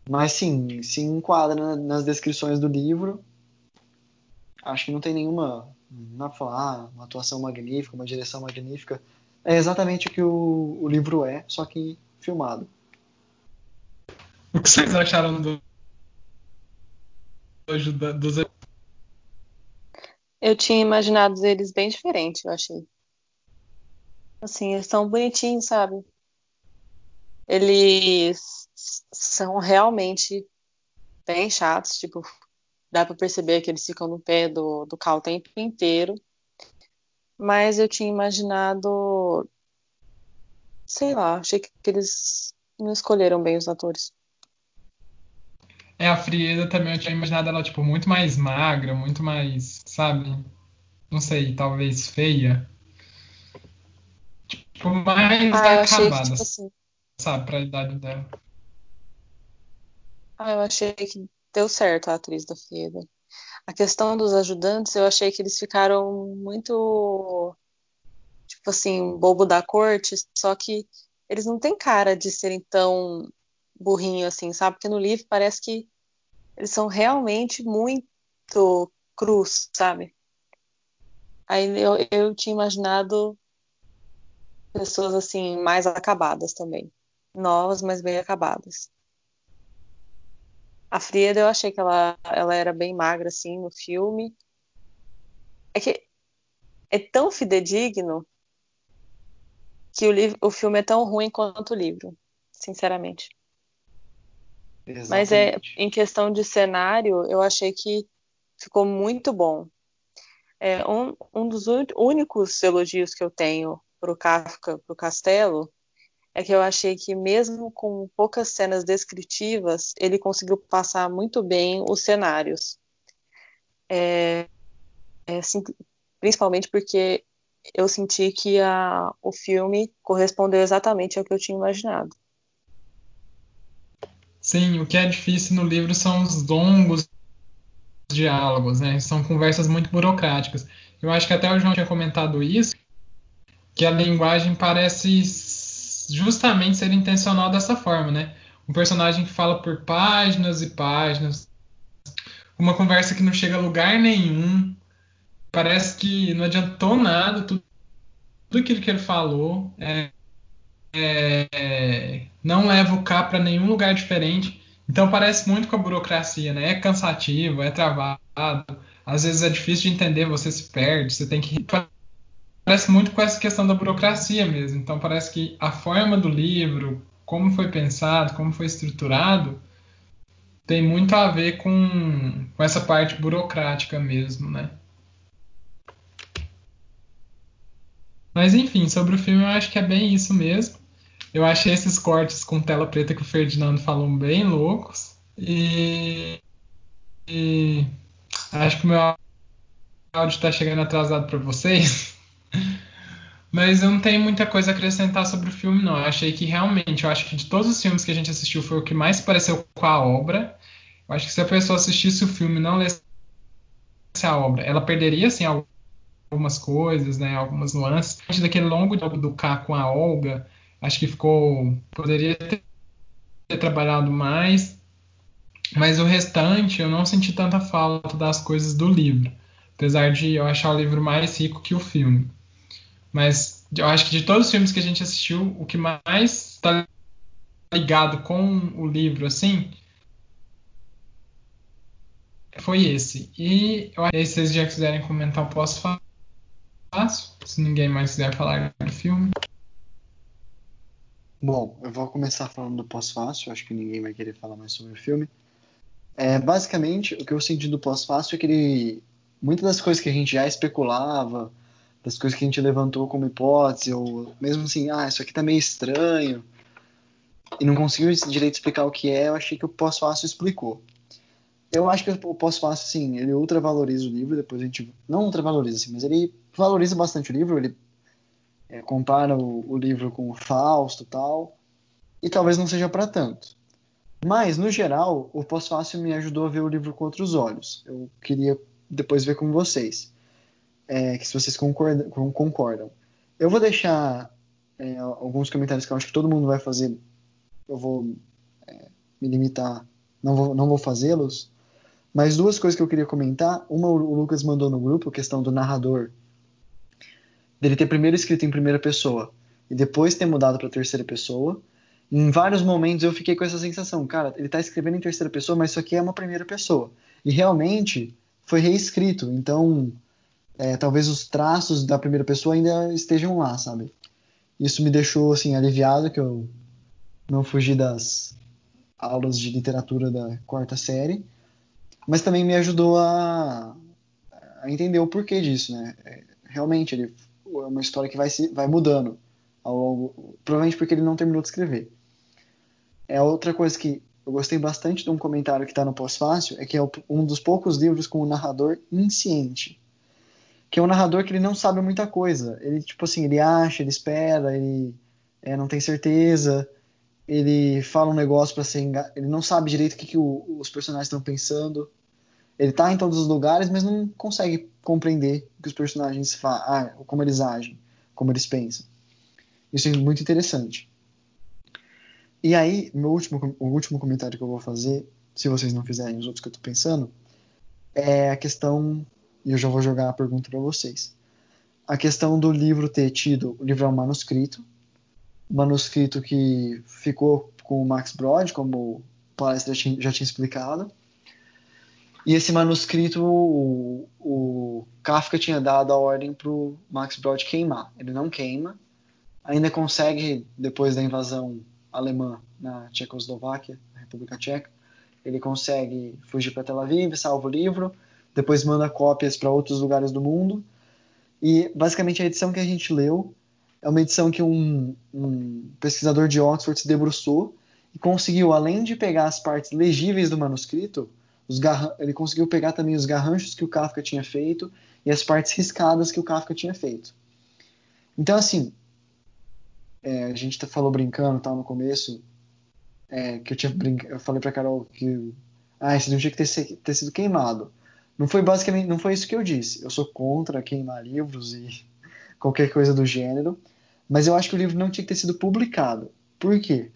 mas sim, se enquadra nas descrições do livro. Acho que não tem nenhuma. Não dá pra falar, ah, uma atuação magnífica, uma direção magnífica. É exatamente o que o, o livro é, só que filmado. O que vocês acharam do, dos Eu tinha imaginado eles bem diferentes, eu achei. Assim, eles são bonitinhos, sabe? Eles são realmente bem chatos, tipo, dá pra perceber que eles ficam no pé do, do Cal o tempo inteiro. Mas eu tinha imaginado. Sei lá, achei que eles não escolheram bem os atores. É, a Frieda também eu tinha imaginado ela, tipo, muito mais magra, muito mais, sabe? Não sei, talvez feia. Tipo, mais Ah, achei que, acabada, tipo assim. sabe, pra idade dela. Ah, eu achei que deu certo a atriz da Frieda. A questão dos ajudantes, eu achei que eles ficaram muito, tipo assim, bobo da corte, só que eles não têm cara de serem tão burrinho assim, sabe? Porque no livro parece que eles são realmente muito crus, sabe? Aí eu, eu tinha imaginado pessoas assim, mais acabadas também. Novas, mas bem acabadas. A Frieda, eu achei que ela, ela era bem magra, assim, no filme. É que é tão fidedigno que o, livro, o filme é tão ruim quanto o livro, sinceramente. Mas é Exatamente. em questão de cenário, eu achei que ficou muito bom. É, um, um dos únicos elogios que eu tenho pro Kafka, pro Castelo, é que eu achei que mesmo com poucas cenas descritivas, ele conseguiu passar muito bem os cenários. É, é, assim, principalmente porque eu senti que a, o filme correspondeu exatamente ao que eu tinha imaginado. Sim, o que é difícil no livro são os longos diálogos, né? São conversas muito burocráticas. Eu acho que até o João tinha comentado isso, que a linguagem parece justamente ser intencional dessa forma, né? Um personagem que fala por páginas e páginas, uma conversa que não chega a lugar nenhum, parece que não adiantou nada, tudo, tudo aquilo que ele falou, é, é, não leva o K para nenhum lugar diferente. Então parece muito com a burocracia, né? É cansativo, é travado, às vezes é difícil de entender, você se perde, você tem que parece muito com essa questão da burocracia mesmo. Então parece que a forma do livro, como foi pensado, como foi estruturado, tem muito a ver com, com essa parte burocrática mesmo, né? Mas enfim, sobre o filme eu acho que é bem isso mesmo. Eu achei esses cortes com tela preta que o Ferdinando falou bem loucos. E, e acho que o meu áudio está chegando atrasado para vocês. Mas eu não tenho muita coisa a acrescentar sobre o filme, não. Eu achei que realmente, eu acho que de todos os filmes que a gente assistiu foi o que mais pareceu com a obra. Eu acho que se a pessoa assistisse o filme e não lesse a obra, ela perderia, assim, algumas coisas, né, algumas nuances. Daquele longo diálogo do K com a Olga, acho que ficou... Poderia ter, ter trabalhado mais, mas o restante eu não senti tanta falta das coisas do livro. Apesar de eu achar o livro mais rico que o filme. Mas eu acho que de todos os filmes que a gente assistiu, o que mais está ligado com o livro, assim, foi esse. E eu que se vocês já quiserem comentar, eu posso falar. Se ninguém mais quiser falar do filme. Bom, eu vou começar falando do pós-fácil, acho que ninguém vai querer falar mais sobre o filme. É, basicamente, o que eu senti do pós-fácil é que ele, muitas das coisas que a gente já especulava, das coisas que a gente levantou como hipótese, ou mesmo assim, ah, isso aqui tá meio estranho, e não conseguiu direito explicar o que é, eu achei que o pós-fácil explicou. Eu acho que o pós-fácil, assim, ele ultravaloriza o livro, depois a gente. Não ultravaloriza, assim, mas ele valoriza bastante o livro, ele é, compara o, o, livro com o Fausto tal, e talvez não seja para tanto. Mas, no geral, o pós-fácil me ajudou a ver o livro com outros olhos. Eu queria depois ver com vocês, é, que se vocês concordam, concordam. Eu vou deixar é, alguns comentários que eu acho que todo mundo vai fazer. Eu vou é, me limitar, não vou, não vou fazê-los. Mas duas coisas que eu queria comentar. Uma, o Lucas mandou no grupo, a questão do narrador dele ter primeiro escrito em primeira pessoa e depois ter mudado para terceira pessoa. Em vários momentos eu fiquei com essa sensação, cara, ele está escrevendo em terceira pessoa, mas isso aqui é uma primeira pessoa. E realmente foi reescrito, então é, talvez os traços da primeira pessoa ainda estejam lá, sabe? Isso me deixou assim aliviado que eu não fugi das aulas de literatura da quarta série, mas também me ajudou a, a entender o porquê disso, né? É, realmente ele é uma história que vai se vai mudando ao longo, provavelmente porque ele não terminou de escrever. É outra coisa que eu gostei bastante de um comentário que está no pós-fácil, é que é um dos poucos livros com o narrador insciente. Que é um narrador que ele não sabe muita coisa. Ele, tipo assim, ele acha, ele espera, ele é, não tem certeza, ele fala um negócio para ser engan... ele não sabe direito o que, que o, os personagens estão pensando. Ele tá em todos os lugares, mas não consegue compreender o que os personagens fazem, ah, como eles agem, como eles pensam. Isso é muito interessante. E aí, meu último, o último comentário que eu vou fazer, se vocês não fizerem os outros que eu tô pensando, é a questão, e eu já vou jogar a pergunta para vocês. A questão do livro ter tido, o livro é um manuscrito, manuscrito que ficou com o Max Brod, como o palestra já tinha, já tinha explicado. E esse manuscrito, o, o Kafka tinha dado a ordem para o Max Brod queimar. Ele não queima, ainda consegue, depois da invasão alemã na Tchecoslováquia, na República Tcheca. Ele consegue fugir para Tel Aviv, salva o livro, depois manda cópias para outros lugares do mundo. E basicamente a edição que a gente leu é uma edição que um, um pesquisador de Oxford se debruçou e conseguiu, além de pegar as partes legíveis do manuscrito, ele conseguiu pegar também os garranchos que o Kafka tinha feito e as partes riscadas que o Kafka tinha feito. Então, assim, é, a gente falou brincando tal no começo, é, que eu tinha eu falei pra Carol que ah, esse livro tinha que ter, ter, sido queimado. Não foi basicamente, não foi isso que eu disse. Eu sou contra queimar livros e qualquer coisa do gênero, mas eu acho que o livro não tinha que ter sido publicado. Por quê?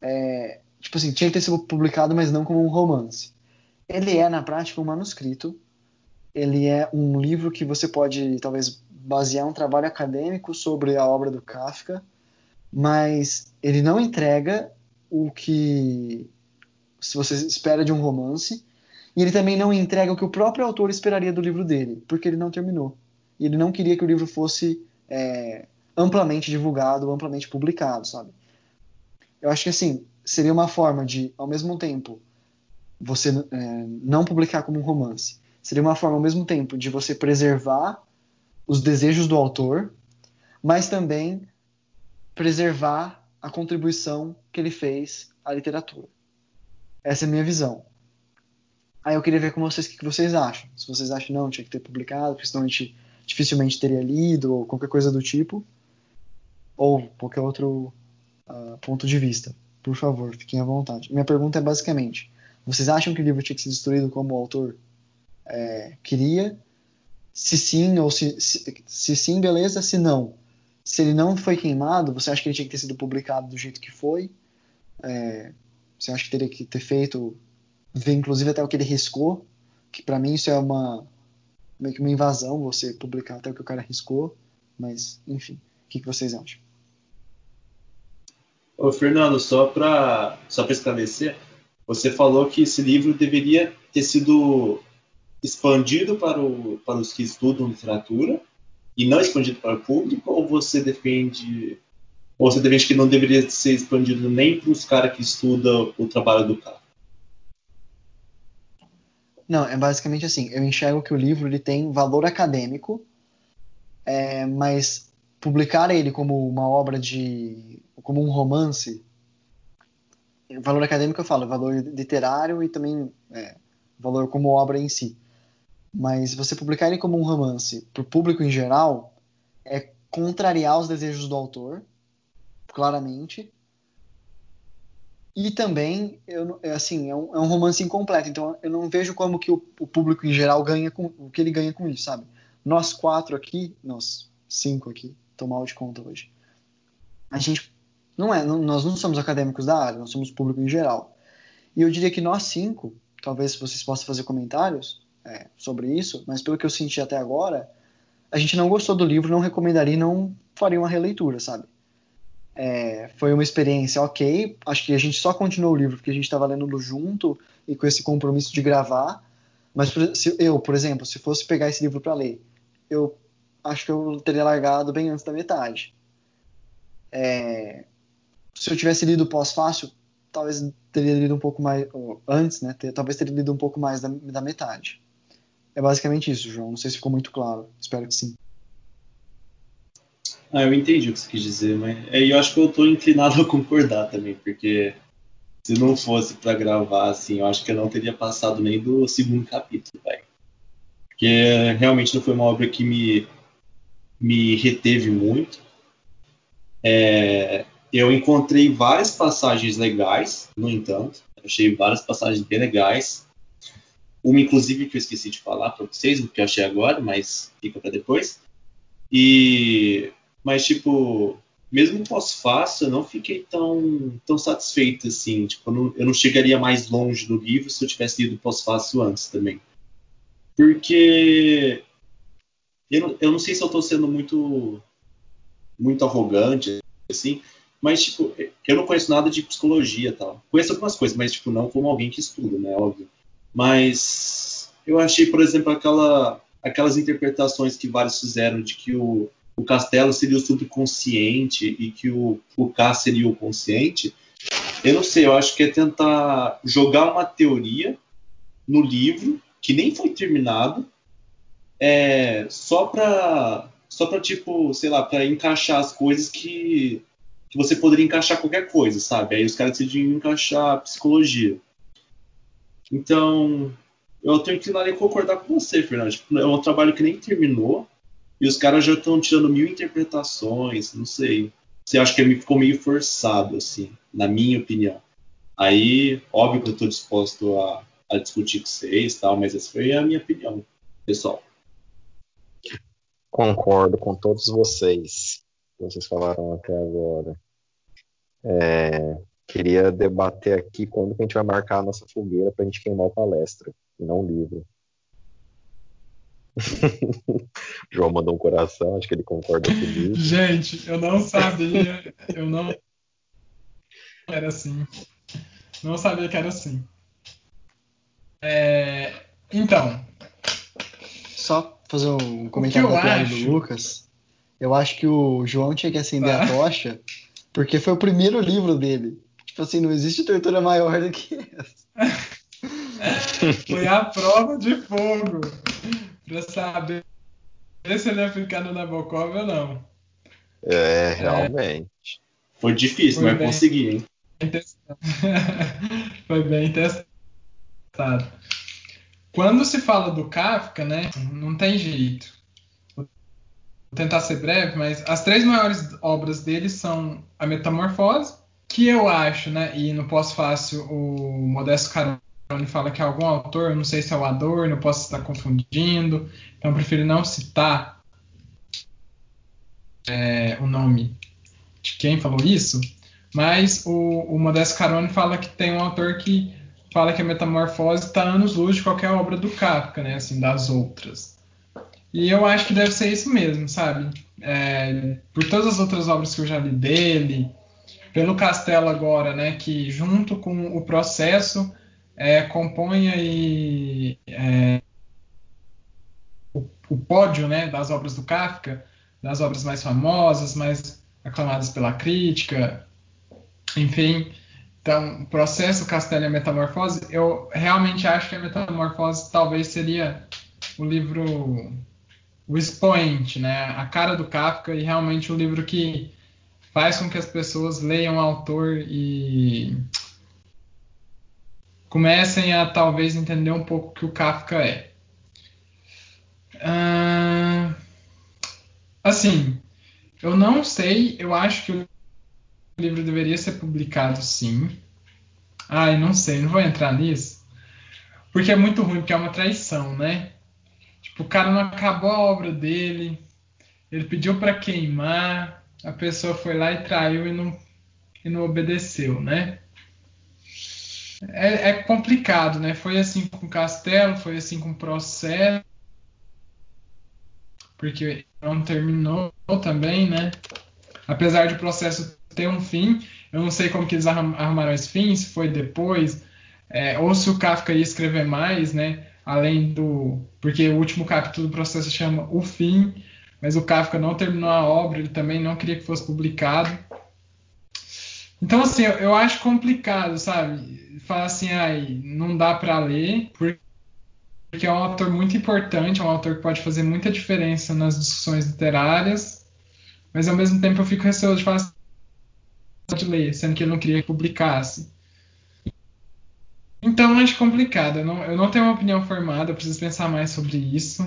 É, tipo assim, tinha que ter sido publicado, mas não como um romance. Ele é, na prática, um manuscrito. Ele é um livro que você pode, talvez, basear um trabalho acadêmico sobre a obra do Kafka, mas ele não entrega o que se você espera de um romance, e ele também não entrega o que o próprio autor esperaria do livro dele, porque ele não terminou. E ele não queria que o livro fosse é, amplamente divulgado, amplamente publicado, sabe? Eu acho que assim seria uma forma de, ao mesmo tempo, você é, não publicar como um romance. Seria uma forma, ao mesmo tempo, de você preservar os desejos do autor, mas também preservar a contribuição que ele fez à literatura. Essa é a minha visão. Aí eu queria ver com vocês o que vocês acham. Se vocês acham não, tinha que ter publicado, porque senão a gente dificilmente teria lido, ou qualquer coisa do tipo, ou qualquer outro uh, ponto de vista. Por favor, fiquem à vontade. Minha pergunta é basicamente: vocês acham que o livro tinha que ser destruído como o autor é, queria? Se sim, ou se, se, se sim, beleza. Se não, se ele não foi queimado, você acha que ele tinha que ter sido publicado do jeito que foi? É, você acha que teria que ter feito, ver inclusive até o que ele riscou? Que para mim isso é uma meio que uma invasão, você publicar até o que o cara riscou. Mas, enfim, o que, que vocês acham? Ô, Fernando, só para só esclarecer, você falou que esse livro deveria ter sido expandido para, o, para os que estudam literatura e não expandido para o público, ou você defende ou você defende que não deveria ser expandido nem para os caras que estudam o trabalho do cara? Não, é basicamente assim. Eu enxergo que o livro ele tem valor acadêmico, é, mas publicar ele como uma obra de, como um romance, valor acadêmico eu falo, valor literário e também é, valor como obra em si. Mas você publicar ele como um romance para o público em geral é contrariar os desejos do autor, claramente. E também, eu, é assim, é um, é um, romance incompleto, então eu não vejo como que o, o, público em geral ganha com o que ele ganha com isso, sabe? Nós quatro aqui, nós cinco aqui, tô mal de conta hoje. A gente não é, não, nós não somos acadêmicos da área, nós somos público em geral. E eu diria que nós cinco, talvez vocês possam fazer comentários, é, sobre isso, mas pelo que eu senti até agora, a gente não gostou do livro, não recomendaria não faria uma releitura, sabe? É, foi uma experiência ok, acho que a gente só continuou o livro porque a gente estava lendo junto e com esse compromisso de gravar, mas se eu, por exemplo, se fosse pegar esse livro para ler eu acho que eu teria largado bem antes da metade. É, se eu tivesse lido pós-fácil, talvez teria lido um pouco mais antes, né? Talvez teria lido um pouco mais da, da metade. É basicamente isso, João. Não sei se ficou muito claro. Espero que sim. Ah, eu entendi o que você quis dizer, mas é, eu acho que eu tô inclinado a concordar também, porque se não fosse para gravar, assim, eu acho que eu não teria passado nem do segundo capítulo, velho. Porque realmente não foi uma obra que me, me reteve muito. É, eu encontrei várias passagens legais, no entanto. Achei várias passagens bem legais. Uma, inclusive, que eu esqueci de falar para vocês, que eu achei agora, mas fica para depois. E mas, tipo, mesmo pós-fácil, eu não fiquei tão, tão satisfeito assim. Tipo, eu não, eu não chegaria mais longe do livro se eu tivesse lido pós-fácil antes também. Porque eu não, eu não sei se eu estou sendo muito muito arrogante, assim, mas, tipo, eu não conheço nada de psicologia tal. Conheço algumas coisas, mas, tipo, não como alguém que estuda, né, óbvio. Mas eu achei, por exemplo, aquela, aquelas interpretações que vários fizeram de que o, o castelo seria o subconsciente e que o, o K seria o consciente, eu não sei, eu acho que é tentar jogar uma teoria no livro que nem foi terminado, é, só para só para tipo, sei lá, para encaixar as coisas que, que você poderia encaixar qualquer coisa, sabe? Aí os caras decidiram encaixar psicologia. Então, eu tenho que ir concordar com você, Fernando. Tipo, é um trabalho que nem terminou e os caras já estão tirando mil interpretações, não sei. Você acha que ficou meio forçado, assim, na minha opinião. Aí, óbvio que eu estou disposto a, a, discutir com vocês, tal, mas essa foi a minha opinião, pessoal. Concordo com todos vocês que vocês falaram até agora. É, queria debater aqui quando que a gente vai marcar a nossa fogueira para a gente queimar o palestra, e não o livro. João mandou um coração, acho que ele concorda comigo. Gente, eu não sabia, eu não era assim. Não sabia que era assim. É, então. Só fazer um comentário do Lucas. Eu acho que o João tinha que acender ah. a tocha, porque foi o primeiro livro dele. Tipo assim, não existe tortura maior do que essa. foi a prova de fogo para saber se ele ia ficar no Nabokov ou não. É, realmente. É, foi difícil, foi mas bem, consegui, hein? foi bem testado. Quando se fala do Kafka, né, não tem jeito. Vou tentar ser breve, mas as três maiores obras dele são A Metamorfose, que eu acho, né, e no pós-fácil o Modesto Carão ele fala que é algum autor, não sei se é o Adorno, não posso estar confundindo, então prefiro não citar é, o nome de quem falou isso, mas o, o Modesto Carone fala que tem um autor que fala que a Metamorfose está anos luz de qualquer obra do Kafka, né, assim, das outras. E eu acho que deve ser isso mesmo, sabe? É, por todas as outras obras que eu já li dele, pelo Castelo agora, né, que junto com o processo é, compõe aí é, o, o, pódio né, das obras do Kafka, das obras mais famosas, mais aclamadas pela crítica, enfim. Então, o processo Castelo e a Metamorfose, eu realmente acho que a Metamorfose talvez seria o livro, o expoente, né, a cara do Kafka e realmente o livro que faz com que as pessoas leiam o autor e comecem a talvez entender um pouco o que o Kafka é. Uh, assim, eu não sei, eu acho que o livro deveria ser publicado sim. Ai, não sei, não vou entrar nisso. Porque é muito ruim, porque é uma traição, né? Tipo, o cara não acabou a obra dele, ele pediu para queimar, a pessoa foi lá e traiu e não, e não obedeceu, né? é, é, complicado, né? Foi assim com o Castelo, foi assim com o processo, porque não terminou também, né? Apesar de o processo ter um fim, eu não sei como que eles arrumaram esse fim, se foi depois, é, ou se o Kafka ia escrever mais, né? Além do. Porque o último capítulo do processo chama O Fim, mas o Kafka não terminou a obra, ele também não queria que fosse publicado. Então, assim, eu, eu acho complicado, sabe? Falar assim, ai, não dá para ler, porque é um autor muito importante, é um autor que pode fazer muita diferença nas discussões literárias, mas ao mesmo tempo eu fico receoso de falar assim, de ler, sendo que ele não queria que publicasse. Então acho complicado, eu não, eu não tenho uma opinião formada, eu preciso pensar mais sobre isso.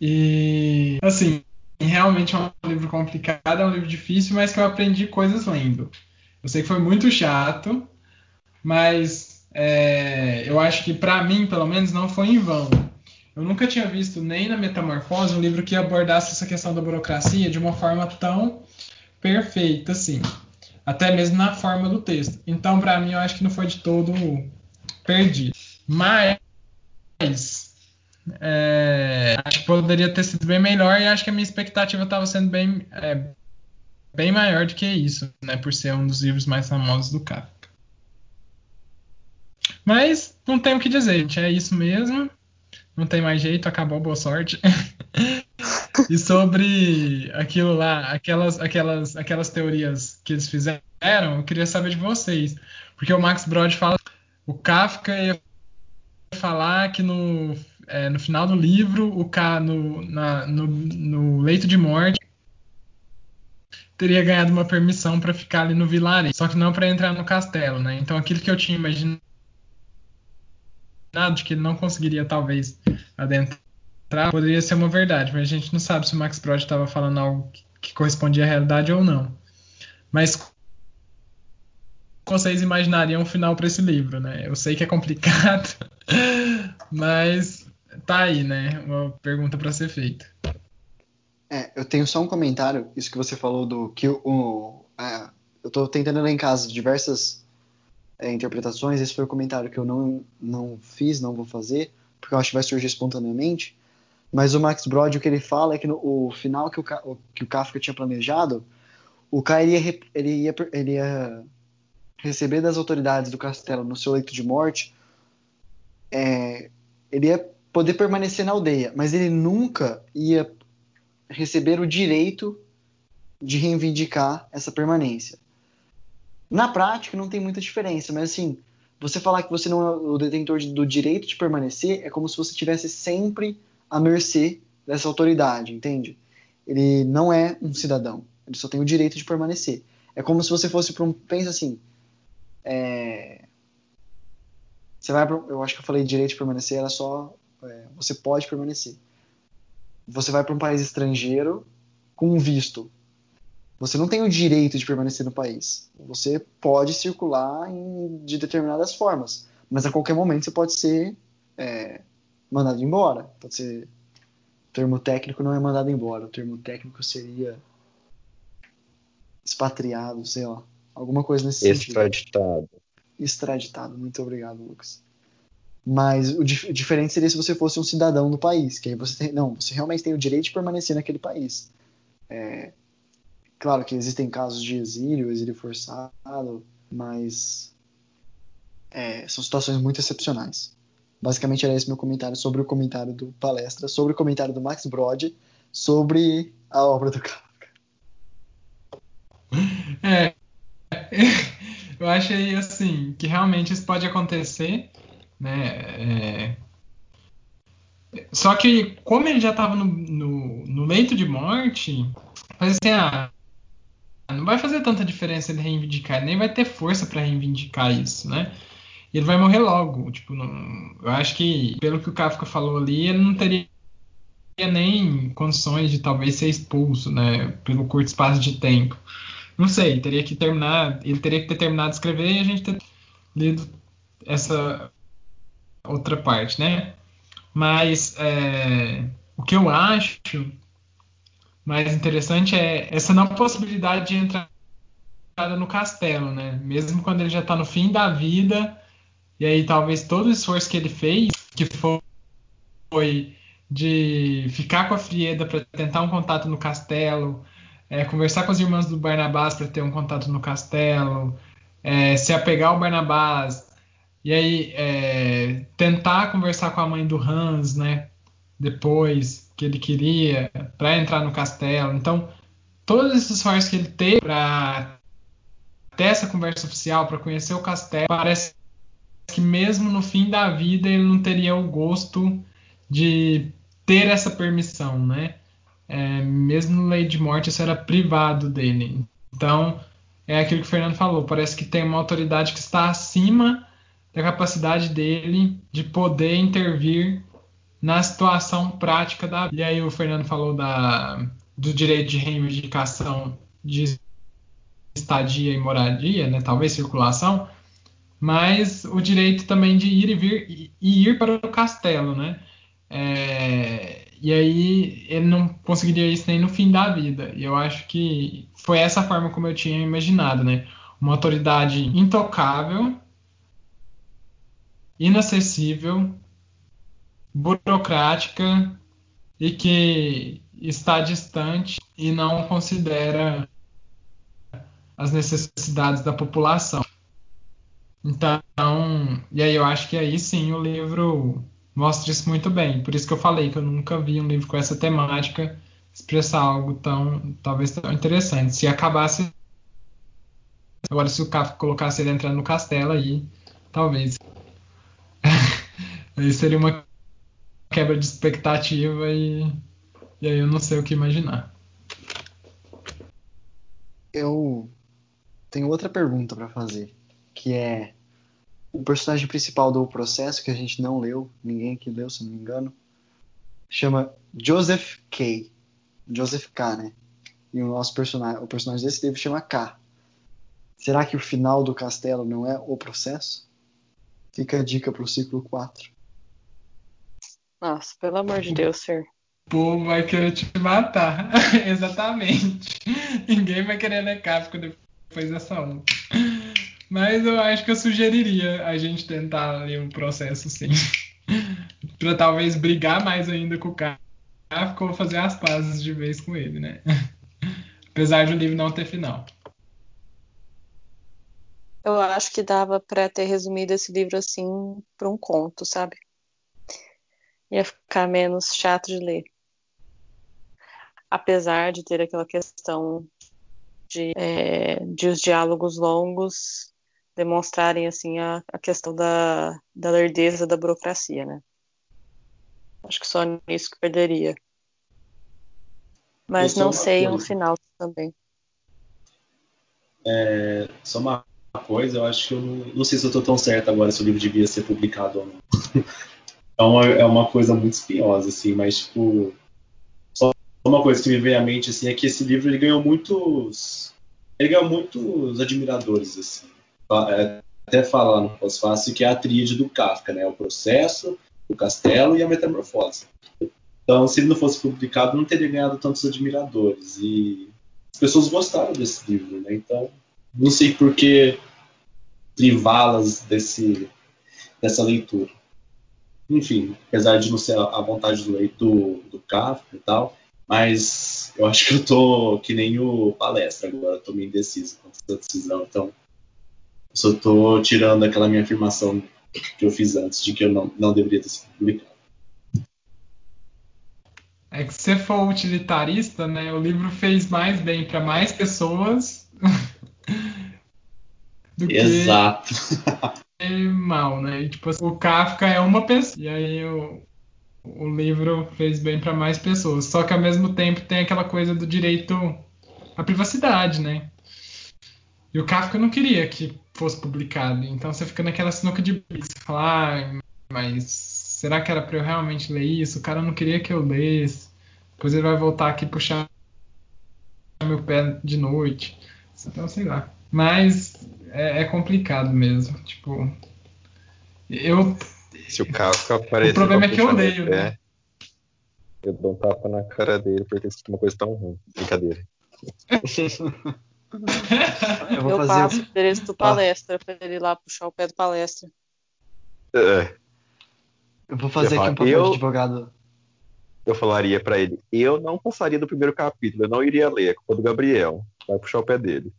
E assim, realmente é um livro complicado, é um livro difícil, mas que eu aprendi coisas lendo. Eu sei que foi muito chato, mas é, eu acho que para mim, pelo menos, não foi em vão. Eu nunca tinha visto nem na Metamorfose um livro que abordasse essa questão da burocracia de uma forma tão perfeita assim, até mesmo na forma do texto. Então, para mim, eu acho que não foi de todo perdido. Mas é, acho que poderia ter sido bem melhor e acho que a minha expectativa estava sendo bem, é, bem maior do que isso, né? Por ser um dos livros mais famosos do Kafka. Mas não tem o que dizer, gente. É isso mesmo. Não tem mais jeito, acabou, boa sorte. e sobre aquilo lá, aquelas, aquelas, aquelas teorias que eles fizeram, eu queria saber de vocês. Porque o Max Brod fala o Kafka ia falar que no é, no final do livro, o K no, na, no, no leito de morte teria ganhado uma permissão para ficar ali no vilarejo, só que não para entrar no castelo, né? Então aquilo que eu tinha imaginado de que ele não conseguiria talvez adentrar poderia ser uma verdade, mas a gente não sabe se o Max Brod estava falando algo que correspondia à realidade ou não. Mas vocês imaginariam um final para esse livro, né? Eu sei que é complicado, mas tá aí, né? Uma pergunta para ser feita. É, eu tenho só um comentário, isso que você falou do que o. é, eu estou tentando ler em casa diversas é, interpretações, esse foi o comentário que eu não, não fiz, não vou fazer, porque eu acho que vai surgir espontaneamente. Mas o Max Brod, o que ele fala é que no o final que o, que o Kafka tinha planejado, o K ele ia, ele ia, ele ia receber das autoridades do castelo no seu leito de morte, é, ele ia poder permanecer na aldeia, mas ele nunca ia receber o direito de reivindicar essa permanência. Na prática, não tem muita diferença, mas assim, você falar que você não é o detentor do direito de permanecer é como se você tivesse sempre à mercê dessa autoridade, entende? Ele não é um cidadão, ele só tem o direito de permanecer. É como se você fosse para um. Pensa assim. É, você vai. Pro, eu acho que eu falei direito de permanecer, era só é, você pode permanecer. Você vai para um país estrangeiro com um visto. Você não tem o direito de permanecer no país. Você pode circular em, de determinadas formas, mas a qualquer momento você pode ser é, mandado embora. Pode ser. O termo técnico não é mandado embora. O termo técnico seria expatriado, sei lá. Alguma coisa nesse Extraditado. sentido. Extraditado. Extraditado. Muito obrigado, Lucas. Mas o dif diferente seria se você fosse um cidadão do país, que aí você tem, não, você realmente tem o direito de permanecer naquele país. É, claro que existem casos de exílio, exílio forçado, mas é, são situações muito excepcionais. Basicamente era esse meu comentário sobre o comentário do palestra, sobre o comentário do Max Brod, sobre a obra do Kafka. É, eu achei assim que realmente isso pode acontecer né? É... Só que, como ele já estava no, no, no, leito de morte, assim, ah, não vai fazer tanta diferença ele reivindicar, nem vai ter força para reivindicar isso, né? E ele vai morrer logo. Tipo, não, eu acho que, pelo que o Kafka falou ali, ele não teria nem condições de talvez ser expulso, né? Pelo curto espaço de tempo. Não sei, teria que terminar, ele teria que ter terminado de escrever e a gente ter lido essa outra parte, né? Mas é, o que eu acho mais interessante é essa não possibilidade de entrada no castelo, né? Mesmo quando ele já está no fim da vida, e aí talvez todo o esforço que ele fez, que foi de ficar com a Frieda para tentar um contato no castelo, é, conversar com as irmãs do Barnabás para ter um contato no castelo, é, se apegar ao Barnabás, E aí, é, tentar conversar com a mãe do Hans, né? Depois que ele queria, para entrar no castelo. Então, todos esses esforços que ele teve para ter essa conversa oficial, para conhecer o castelo, parece que mesmo no fim da vida ele não teria o gosto de ter essa permissão, né? É, mesmo no lei de morte, isso era privado dele. Então, é aquilo que o Fernando falou, parece que tem uma autoridade que está acima da capacidade dele de poder intervir na situação prática da vida. E aí o Fernando falou da, do direito de reivindicação de estadia e moradia, né, talvez circulação, mas o direito também de ir e vir e ir para o castelo, né? É, e aí ele não conseguiria isso nem no fim da vida. E eu acho que foi essa forma como eu tinha imaginado, né? Uma autoridade intocável, inacessível, burocrática e que está distante e não considera as necessidades da população. Então, e aí eu acho que aí sim o livro mostra isso muito bem. Por isso que eu falei que eu nunca vi um livro com essa temática expressar algo tão, talvez tão interessante. Se acabasse agora se o Kafka colocasse ele entrando no castelo aí, talvez aí seria uma quebra de expectativa e, e aí eu não sei o que imaginar. Eu tenho outra pergunta para fazer, que é o personagem principal do processo, que a gente não leu, ninguém aqui leu, se não me engano, chama Joseph K. Joseph K, né? E o nosso personagem, o personagem desse livro chama K. Será que o final do castelo não é o processo? Fica a dica pro ciclo 4. Nossa, pelo amor de Deus, Sir. O povo vai querer te matar. Exatamente. Ninguém vai querer ler Kafka depois dessa onda. Mas eu acho que eu sugeriria a gente tentar ler um processo sim. para talvez brigar mais ainda com o Kafka ou fazer as pazes de vez com ele, né? Apesar de o livro não ter final. Eu acho que dava para ter resumido esse livro assim para um conto, sabe? Ia ficar menos chato de ler. Apesar de ter aquela questão de, é, de os diálogos longos demonstrarem assim a, a questão da, da lerdeza da burocracia, né? Acho que só nisso que perderia. Mas não sei coisa. um final também. É, só uma coisa, eu acho que eu não, não sei se eu estou tão certo agora se o livro devia ser publicado ou não. é, uma, é uma coisa muito espinhosa, assim, mas tipo. Só uma coisa que me vem à mente assim, é que esse livro ele ganhou muitos. Ele ganhou muitos admiradores, assim. É, até falar no pós-fácil que é a tríade do Kafka, né? O processo, o castelo e a metamorfose. Então, se ele não fosse publicado, não teria ganhado tantos admiradores. E as pessoas gostaram desse livro, né? Então, não sei por que privá-las desse dessa leitura. Enfim, apesar de não ser a vontade do leitor do Kafka e tal, mas eu acho que eu tô que nem o palestra agora, tô meio indeciso com essa decisão. Então, só estou tirando aquela minha afirmação que eu fiz antes de que eu não, não deveria ter sido publicado. É que se você for utilitarista, né, o livro fez mais bem para mais pessoas do Exato. que mal, né? E, tipo, o Kafka é uma pessoa e aí o, o livro fez bem para mais pessoas. Só que ao mesmo tempo tem aquela coisa do direito à privacidade, né? E o Kafka não queria que fosse publicado. Então você fica naquela sinuca de bico. Você fala, ah, mas será que era para eu realmente ler isso? O cara não queria que eu lesse. Depois ele vai voltar aqui e puxar meu pé de noite. Então, sei lá. Mas é, é complicado mesmo. Tipo, eu. Se o Kafka aparecer. O problema é que eu leio, pé, né? Eu dou um tapa na cara dele porque isso é uma coisa tão ruim. Brincadeira. Eu, vou eu fazer passo o endereço do palestra ah. para ele ir lá puxar o pé do palestra. É. Eu vou fazer eu aqui um papel eu, de advogado. Eu falaria para ele: eu não passaria do primeiro capítulo, eu não iria ler, é culpa do Gabriel. Vai puxar o pé dele.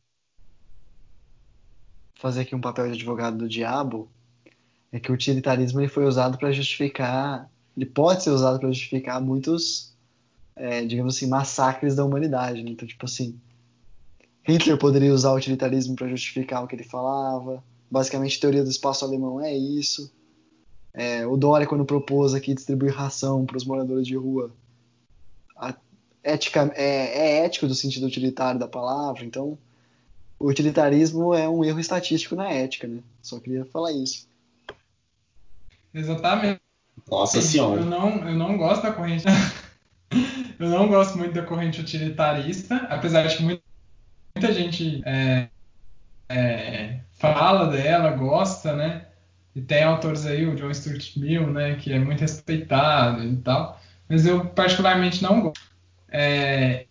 Fazer aqui um papel de advogado do diabo. é que o utilitarismo ele foi usado para justificar, ele pode ser usado para justificar muitos, é, digamos assim, massacres da humanidade. Né? Então, tipo assim, Hitler poderia usar o utilitarismo para justificar o que ele falava. Basicamente, a teoria do espaço alemão é isso. É, o Dória, quando propôs aqui distribuir ração para os moradores de rua, a, ética, é, é ético do sentido utilitário da palavra, então o utilitarismo é um erro estatístico na ética, né? Só queria falar isso. Exatamente. Nossa senhora. Eu não, eu não gosto da corrente. eu não gosto muito da corrente utilitarista, apesar de que muita, muita gente é, é, fala dela, gosta, né? E tem autores aí, o John Stuart Mill, né, que é muito respeitado e tal, mas eu particularmente não gosto. É,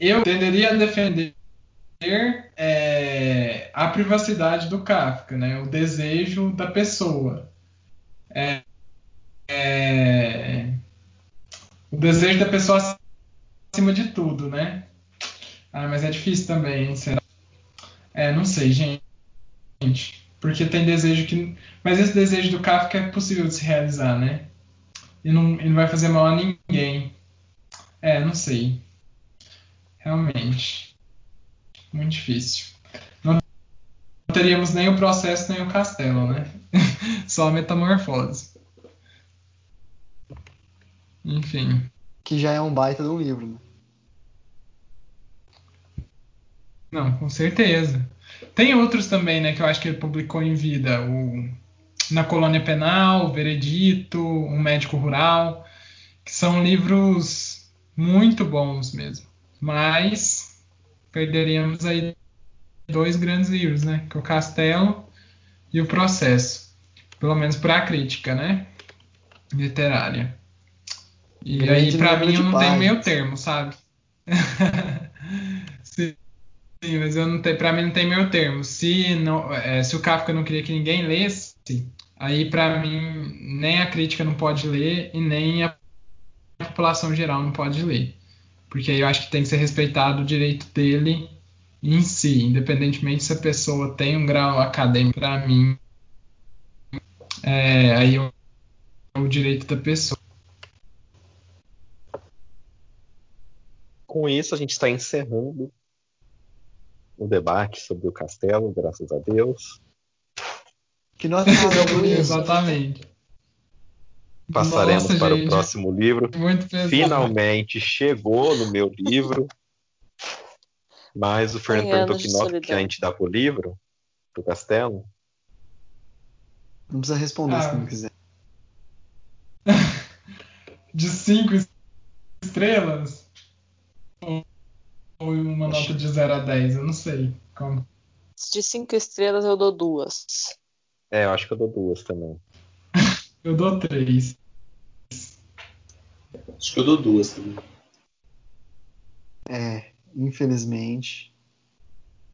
eu tenderia a defender é, a privacidade do Kafka, né, o desejo da pessoa. É, é, o desejo da pessoa acima de tudo, né? Ah, mas é difícil também, será? É, não sei, gente. Porque tem desejo que. Mas esse desejo do Kafka é possível de se realizar, né? E não, e não vai fazer mal a ninguém. É, não sei. Realmente. Muito difícil. Não teríamos nem o processo nem o castelo, né? Só a metamorfose. Enfim. Que já é um baita de um livro, né? Não, com certeza. Tem outros também, né, que eu acho que ele publicou em vida. O Na Colônia Penal, o Veredito, Um Médico Rural, que são livros muito bons mesmo. Mas perderíamos aí dois grandes livros, né? Que é o Castelo e o Processo. Pelo menos para a crítica, né? Literária. E Grande aí, para mim, eu não tenho meio termo, sabe? Sim, mas eu não para mim não tem meio termo. Se, não, é, se o Kafka não queria que ninguém lesse, aí para mim nem a crítica não pode ler e nem a população geral não pode ler. Porque aí eu acho que tem que ser respeitado o direito dele em si, independentemente se a pessoa tem um grau acadêmico, para mim, é, aí é o direito da pessoa. Com isso, a gente está encerrando o debate sobre o castelo, graças a Deus. Que livro? Exatamente. Passaremos Nossa, para gente, o próximo livro. Finalmente chegou no meu livro. Mas o Fernando perguntou que nota que a gente dá pro livro, pro castelo. Não precisa responder Ah. se não quiser. De cinco estrelas? Ou uma nota de 0 a 10? Eu não sei. Como. De cinco estrelas eu dou duas. É, eu acho que eu dou duas também. Eu dou 3. Acho que eu dou duas também. É, infelizmente.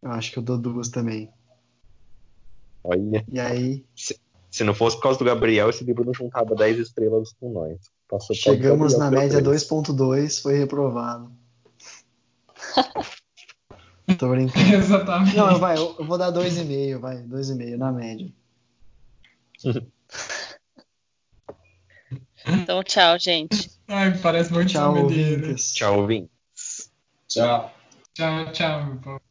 Eu acho que eu dou duas também. Olha, E aí, se não fosse por causa do Gabriel, esse livro não juntava 10 estrelas com nós. Passou chegamos na média três. 2.2, foi reprovado. Tô brincando. Exatamente. Não, vai, eu eu vou dar 2,5, vai, 2,5 na média. Então, tchau, gente. Ai, parece muito Tchau, né? ouvintes. Tchau, Vim. Tchau. Tchau, tchau, meu povo.